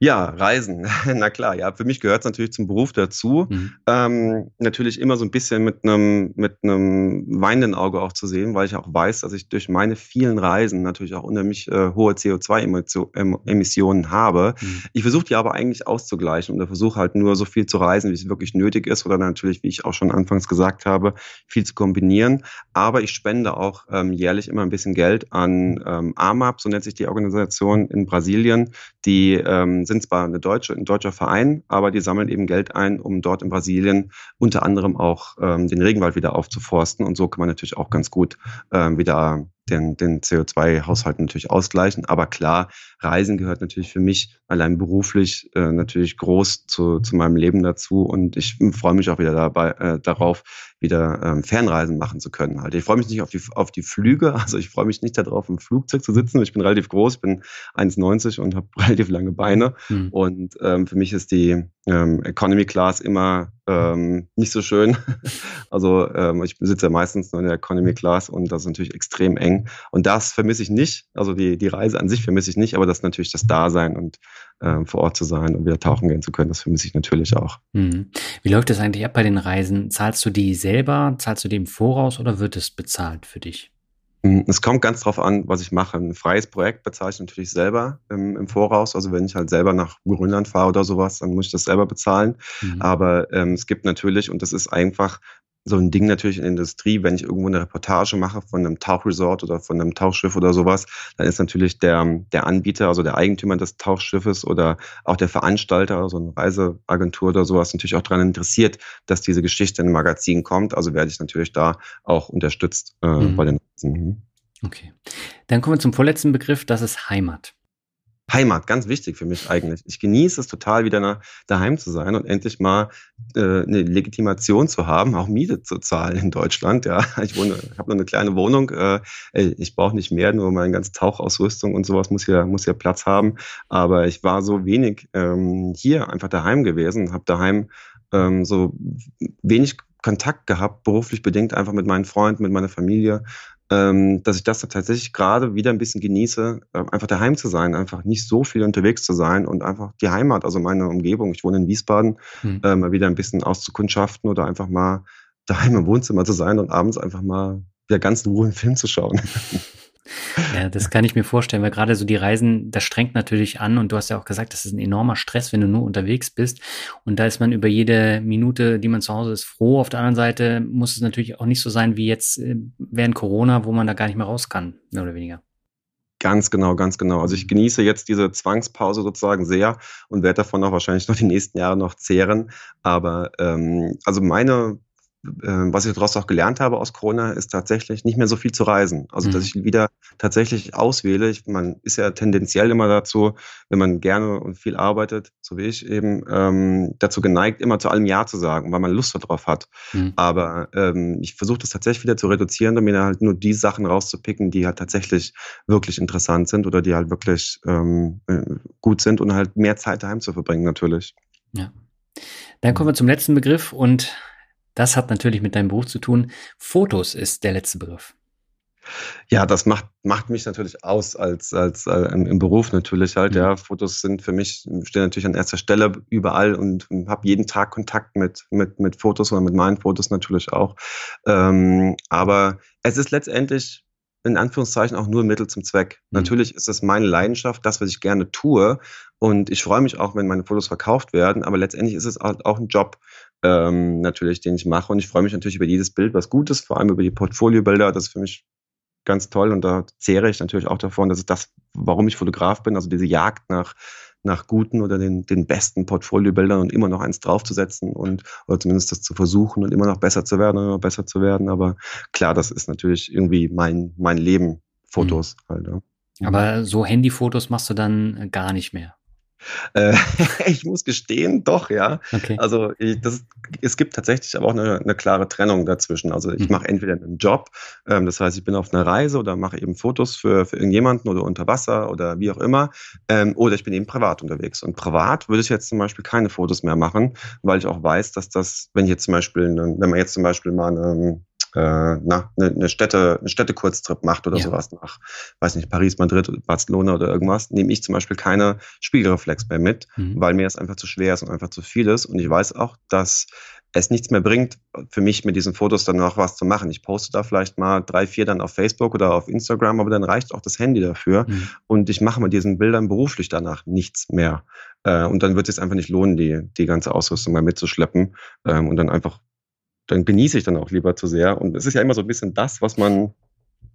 Ja, Reisen, *laughs* na klar, ja. Für mich gehört es natürlich zum Beruf dazu. Mhm. Ähm, natürlich immer so ein bisschen mit einem mit einem weinenden Auge auch zu sehen, weil ich auch weiß, dass ich durch meine vielen Reisen natürlich auch unheimlich äh, hohe CO2-Emissionen habe. Mhm. Ich versuche die aber eigentlich auszugleichen und versuche halt nur so viel zu reisen, wie es wirklich nötig ist oder natürlich, wie ich auch schon anfangs gesagt habe, viel zu kombinieren. Aber ich spende auch ähm, jährlich immer ein bisschen Geld an ähm, AMAP, so nennt sich die Organisation in Brasilien, die ähm, sind zwar eine deutsche, ein deutscher Verein, aber die sammeln eben Geld ein, um dort in Brasilien unter anderem auch ähm, den Regenwald wieder aufzuforsten. Und so kann man natürlich auch ganz gut ähm, wieder den, den CO2-Haushalt natürlich ausgleichen. Aber klar, Reisen gehört natürlich für mich allein beruflich äh, natürlich groß zu, zu meinem Leben dazu. Und ich freue mich auch wieder dabei, äh, darauf, wieder ähm, Fernreisen machen zu können. Halt. Ich freue mich nicht auf die, auf die Flüge, *laughs* also ich freue mich nicht darauf, im Flugzeug zu sitzen. Ich bin relativ groß, ich bin 1,90 und habe *laughs* relativ lange Beine. Mhm. Und ähm, für mich ist die ähm, Economy Class immer ähm, nicht so schön. *laughs* also ähm, ich sitze ja meistens nur in der Economy Class und das ist natürlich extrem eng. Und das vermisse ich nicht. Also die, die Reise an sich vermisse ich nicht, aber das ist natürlich das Dasein und ähm, vor Ort zu sein und wieder tauchen gehen zu können, das vermisse ich natürlich auch. Mhm. Wie läuft das eigentlich ab bei den Reisen? Zahlst du die selber? Zahlst du die im Voraus oder wird es bezahlt für dich? Hm, es kommt ganz drauf an, was ich mache. Ein freies Projekt bezahle ich natürlich selber im, im Voraus. Also wenn ich halt selber nach Grönland fahre oder sowas, dann muss ich das selber bezahlen. Mhm. Aber ähm, es gibt natürlich, und das ist einfach so ein Ding natürlich in der Industrie, wenn ich irgendwo eine Reportage mache von einem Tauchresort oder von einem Tauchschiff oder sowas, dann ist natürlich der, der Anbieter, also der Eigentümer des Tauchschiffes oder auch der Veranstalter, also eine Reiseagentur oder sowas, natürlich auch daran interessiert, dass diese Geschichte in ein Magazin kommt. Also werde ich natürlich da auch unterstützt äh, mhm. bei den Reisen. Mhm. Okay. Dann kommen wir zum vorletzten Begriff, das ist Heimat. Heimat, ganz wichtig für mich eigentlich. Ich genieße es total, wieder nach, daheim zu sein und endlich mal äh, eine Legitimation zu haben, auch Miete zu zahlen in Deutschland. Ja, ich wohne, habe nur eine kleine Wohnung. Äh, ich brauche nicht mehr, nur meine ganze Tauchausrüstung und sowas muss ja muss ja Platz haben. Aber ich war so wenig ähm, hier einfach daheim gewesen, habe daheim ähm, so wenig Kontakt gehabt, beruflich bedingt einfach mit meinen Freunden, mit meiner Familie, ähm, dass ich das tatsächlich gerade wieder ein bisschen genieße, äh, einfach daheim zu sein, einfach nicht so viel unterwegs zu sein und einfach die Heimat, also meine Umgebung. Ich wohne in Wiesbaden, hm. äh, mal wieder ein bisschen auszukundschaften oder einfach mal *laughs* daheim im Wohnzimmer zu sein und abends einfach mal wieder ganz in Ruhe einen Film zu schauen. *laughs* *laughs* Ja, das kann ich mir vorstellen, weil gerade so die Reisen, das strengt natürlich an und du hast ja auch gesagt, das ist ein enormer Stress, wenn du nur unterwegs bist und da ist man über jede Minute, die man zu Hause ist, froh. Auf der anderen Seite muss es natürlich auch nicht so sein wie jetzt äh, während Corona, wo man da gar nicht mehr raus kann, mehr oder weniger. Ganz genau, ganz genau. Also ich genieße jetzt diese Zwangspause sozusagen sehr und werde davon auch wahrscheinlich noch die nächsten Jahre noch zehren. Aber ähm, also meine was ich daraus auch gelernt habe aus Corona, ist tatsächlich nicht mehr so viel zu reisen. Also, mhm. dass ich wieder tatsächlich auswähle. Ich, man ist ja tendenziell immer dazu, wenn man gerne und viel arbeitet, so wie ich eben, ähm, dazu geneigt, immer zu allem Ja zu sagen, weil man Lust darauf hat. Mhm. Aber ähm, ich versuche das tatsächlich wieder zu reduzieren, um mir halt nur die Sachen rauszupicken, die halt tatsächlich wirklich interessant sind oder die halt wirklich ähm, äh, gut sind und halt mehr Zeit daheim zu verbringen, natürlich. Ja. Dann kommen wir zum letzten Begriff und das hat natürlich mit deinem Beruf zu tun. Fotos ist der letzte Begriff. Ja, das macht, macht mich natürlich aus als, als äh, im, im, Beruf natürlich halt. Mhm. Ja, Fotos sind für mich, stehen natürlich an erster Stelle überall und habe jeden Tag Kontakt mit, mit, mit Fotos oder mit meinen Fotos natürlich auch. Ähm, aber es ist letztendlich in Anführungszeichen auch nur Mittel zum Zweck. Mhm. Natürlich ist es meine Leidenschaft, das, was ich gerne tue. Und ich freue mich auch, wenn meine Fotos verkauft werden, aber letztendlich ist es auch ein Job ähm, natürlich, den ich mache. Und ich freue mich natürlich über jedes Bild, was gut ist, vor allem über die Portfoliobilder. Das ist für mich ganz toll und da zehre ich natürlich auch davon, dass es das, warum ich Fotograf bin, also diese Jagd nach, nach guten oder den, den besten Portfoliobildern und immer noch eins draufzusetzen und oder zumindest das zu versuchen und immer noch besser zu werden, immer besser zu werden. Aber klar, das ist natürlich irgendwie mein, mein Leben, Fotos mhm. halt. Ja. Aber so Handyfotos machst du dann gar nicht mehr. Äh, *laughs* ich muss gestehen, doch, ja. Okay. Also ich, das, es gibt tatsächlich aber auch eine, eine klare Trennung dazwischen. Also ich mhm. mache entweder einen Job, ähm, das heißt, ich bin auf einer Reise oder mache eben Fotos für, für irgendjemanden oder unter Wasser oder wie auch immer, ähm, oder ich bin eben privat unterwegs. Und privat würde ich jetzt zum Beispiel keine Fotos mehr machen, weil ich auch weiß, dass das, wenn ich jetzt zum Beispiel, wenn man jetzt zum Beispiel mal eine äh, na, eine, eine Städte, eine Städte-Kurztrip macht oder ja. sowas nach, weiß nicht, Paris, Madrid, Barcelona oder irgendwas, nehme ich zum Beispiel keine Spiegelreflex mehr mit, mhm. weil mir das einfach zu schwer ist und einfach zu viel ist. Und ich weiß auch, dass es nichts mehr bringt, für mich mit diesen Fotos dann noch was zu machen. Ich poste da vielleicht mal drei, vier dann auf Facebook oder auf Instagram, aber dann reicht auch das Handy dafür. Mhm. Und ich mache mit diesen Bildern beruflich danach nichts mehr. Äh, und dann wird es sich einfach nicht lohnen, die, die ganze Ausrüstung mal mitzuschleppen ähm, und dann einfach dann genieße ich dann auch lieber zu sehr. Und es ist ja immer so ein bisschen das, was man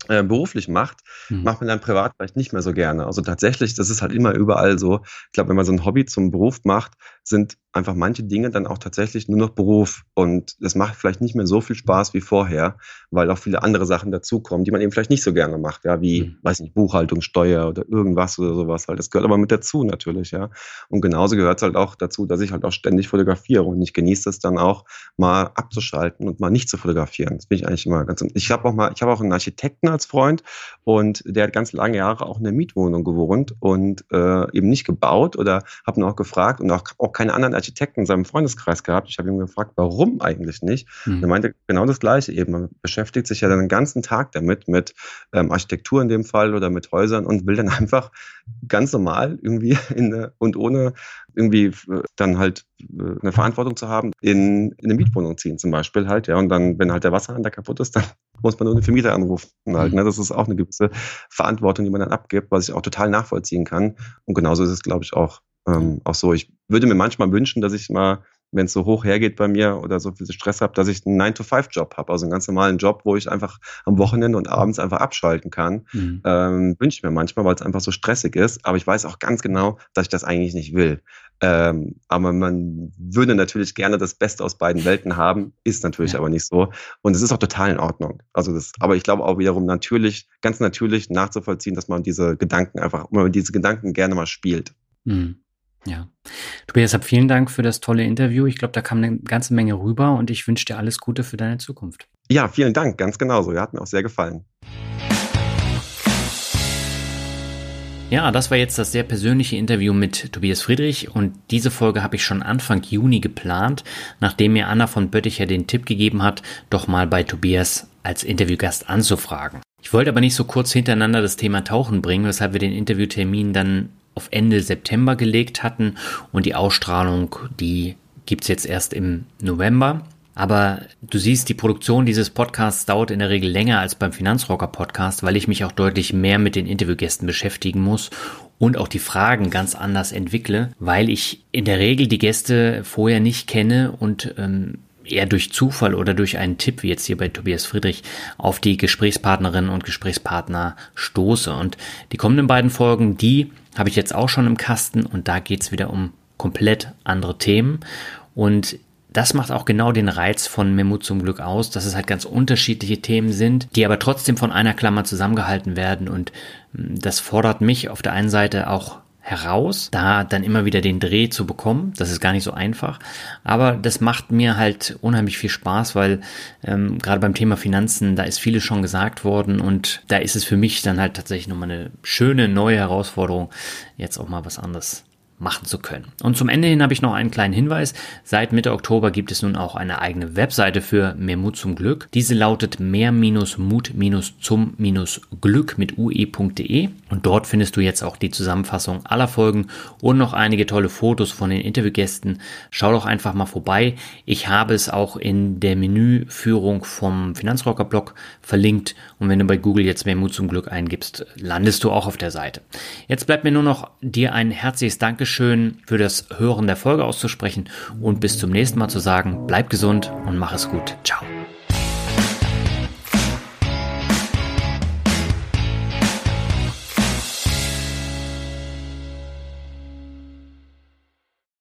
äh, beruflich macht, hm. macht man dann privat vielleicht nicht mehr so gerne. Also tatsächlich, das ist halt immer überall so. Ich glaube, wenn man so ein Hobby zum Beruf macht, sind einfach manche Dinge dann auch tatsächlich nur noch Beruf. Und es macht vielleicht nicht mehr so viel Spaß wie vorher, weil auch viele andere Sachen dazukommen, die man eben vielleicht nicht so gerne macht, ja, wie, mhm. weiß nicht, Buchhaltung, Steuer oder irgendwas oder sowas halt. Das gehört aber mit dazu natürlich, ja. Und genauso gehört es halt auch dazu, dass ich halt auch ständig fotografiere und ich genieße es dann auch, mal abzuschalten und mal nicht zu fotografieren. Das bin ich eigentlich immer ganz, ich habe auch mal, ich habe auch einen Architekten als Freund und der hat ganz lange Jahre auch in der Mietwohnung gewohnt und äh, eben nicht gebaut oder habe ihn auch gefragt und auch, auch keine anderen Architekten in seinem Freundeskreis gehabt. Ich habe ihn gefragt, warum eigentlich nicht? Mhm. Er meinte genau das Gleiche eben. Man beschäftigt sich ja dann den ganzen Tag damit, mit ähm, Architektur in dem Fall oder mit Häusern und will dann *laughs* einfach ganz normal irgendwie in, und ohne irgendwie äh, dann halt äh, eine Verantwortung zu haben, in, in eine Mietwohnung ziehen zum Beispiel halt, ja. Und dann, wenn halt der Wasserhahn da kaputt ist, *laughs* dann muss man nur den Vermieter anrufen halt. Mhm. Ne? Das ist auch eine gewisse Verantwortung, die man dann abgibt, was ich auch total nachvollziehen kann. Und genauso ist es, glaube ich, auch ähm, auch so, ich würde mir manchmal wünschen, dass ich mal, wenn es so hoch hergeht bei mir oder so viel Stress habe, dass ich einen 9-to-5-Job habe, also einen ganz normalen Job, wo ich einfach am Wochenende und abends einfach abschalten kann. Mhm. Ähm, wünsche ich mir manchmal, weil es einfach so stressig ist. Aber ich weiß auch ganz genau, dass ich das eigentlich nicht will. Ähm, aber man würde natürlich gerne das Beste aus beiden Welten haben, ist natürlich ja. aber nicht so. Und es ist auch total in Ordnung. Also das, aber ich glaube auch wiederum natürlich, ganz natürlich nachzuvollziehen, dass man diese Gedanken einfach, man diese Gedanken gerne mal spielt. Mhm. Ja. Tobias, hab vielen Dank für das tolle Interview. Ich glaube, da kam eine ganze Menge rüber und ich wünsche dir alles Gute für deine Zukunft. Ja, vielen Dank, ganz genauso. Ja, hat mir auch sehr gefallen. Ja, das war jetzt das sehr persönliche Interview mit Tobias Friedrich und diese Folge habe ich schon Anfang Juni geplant, nachdem mir Anna von Bötticher den Tipp gegeben hat, doch mal bei Tobias als Interviewgast anzufragen. Ich wollte aber nicht so kurz hintereinander das Thema Tauchen bringen, weshalb wir den Interviewtermin dann auf Ende September gelegt hatten und die Ausstrahlung, die gibt's jetzt erst im November. Aber du siehst, die Produktion dieses Podcasts dauert in der Regel länger als beim Finanzrocker Podcast, weil ich mich auch deutlich mehr mit den Interviewgästen beschäftigen muss und auch die Fragen ganz anders entwickle, weil ich in der Regel die Gäste vorher nicht kenne und ähm, eher durch Zufall oder durch einen Tipp, wie jetzt hier bei Tobias Friedrich, auf die Gesprächspartnerinnen und Gesprächspartner stoße. Und die kommenden beiden Folgen, die habe ich jetzt auch schon im Kasten und da geht es wieder um komplett andere Themen. Und das macht auch genau den Reiz von Memo zum Glück aus, dass es halt ganz unterschiedliche Themen sind, die aber trotzdem von einer Klammer zusammengehalten werden. Und hm, das fordert mich auf der einen Seite auch heraus, da dann immer wieder den Dreh zu bekommen. Das ist gar nicht so einfach. Aber das macht mir halt unheimlich viel Spaß, weil ähm, gerade beim Thema Finanzen, da ist vieles schon gesagt worden und da ist es für mich dann halt tatsächlich nochmal eine schöne neue Herausforderung, jetzt auch mal was anderes machen zu können. Und zum Ende hin habe ich noch einen kleinen Hinweis. Seit Mitte Oktober gibt es nun auch eine eigene Webseite für Mehr Mut zum Glück. Diese lautet mehr-mut-zum-glück mit ue.de und dort findest du jetzt auch die Zusammenfassung aller Folgen und noch einige tolle Fotos von den Interviewgästen. Schau doch einfach mal vorbei. Ich habe es auch in der Menüführung vom Finanzrocker Blog verlinkt und wenn du bei Google jetzt Mehr Mut zum Glück eingibst, landest du auch auf der Seite. Jetzt bleibt mir nur noch dir ein herzliches Dankeschön Dankeschön für das Hören der Folge auszusprechen und bis zum nächsten Mal zu sagen, bleib gesund und mach es gut. Ciao.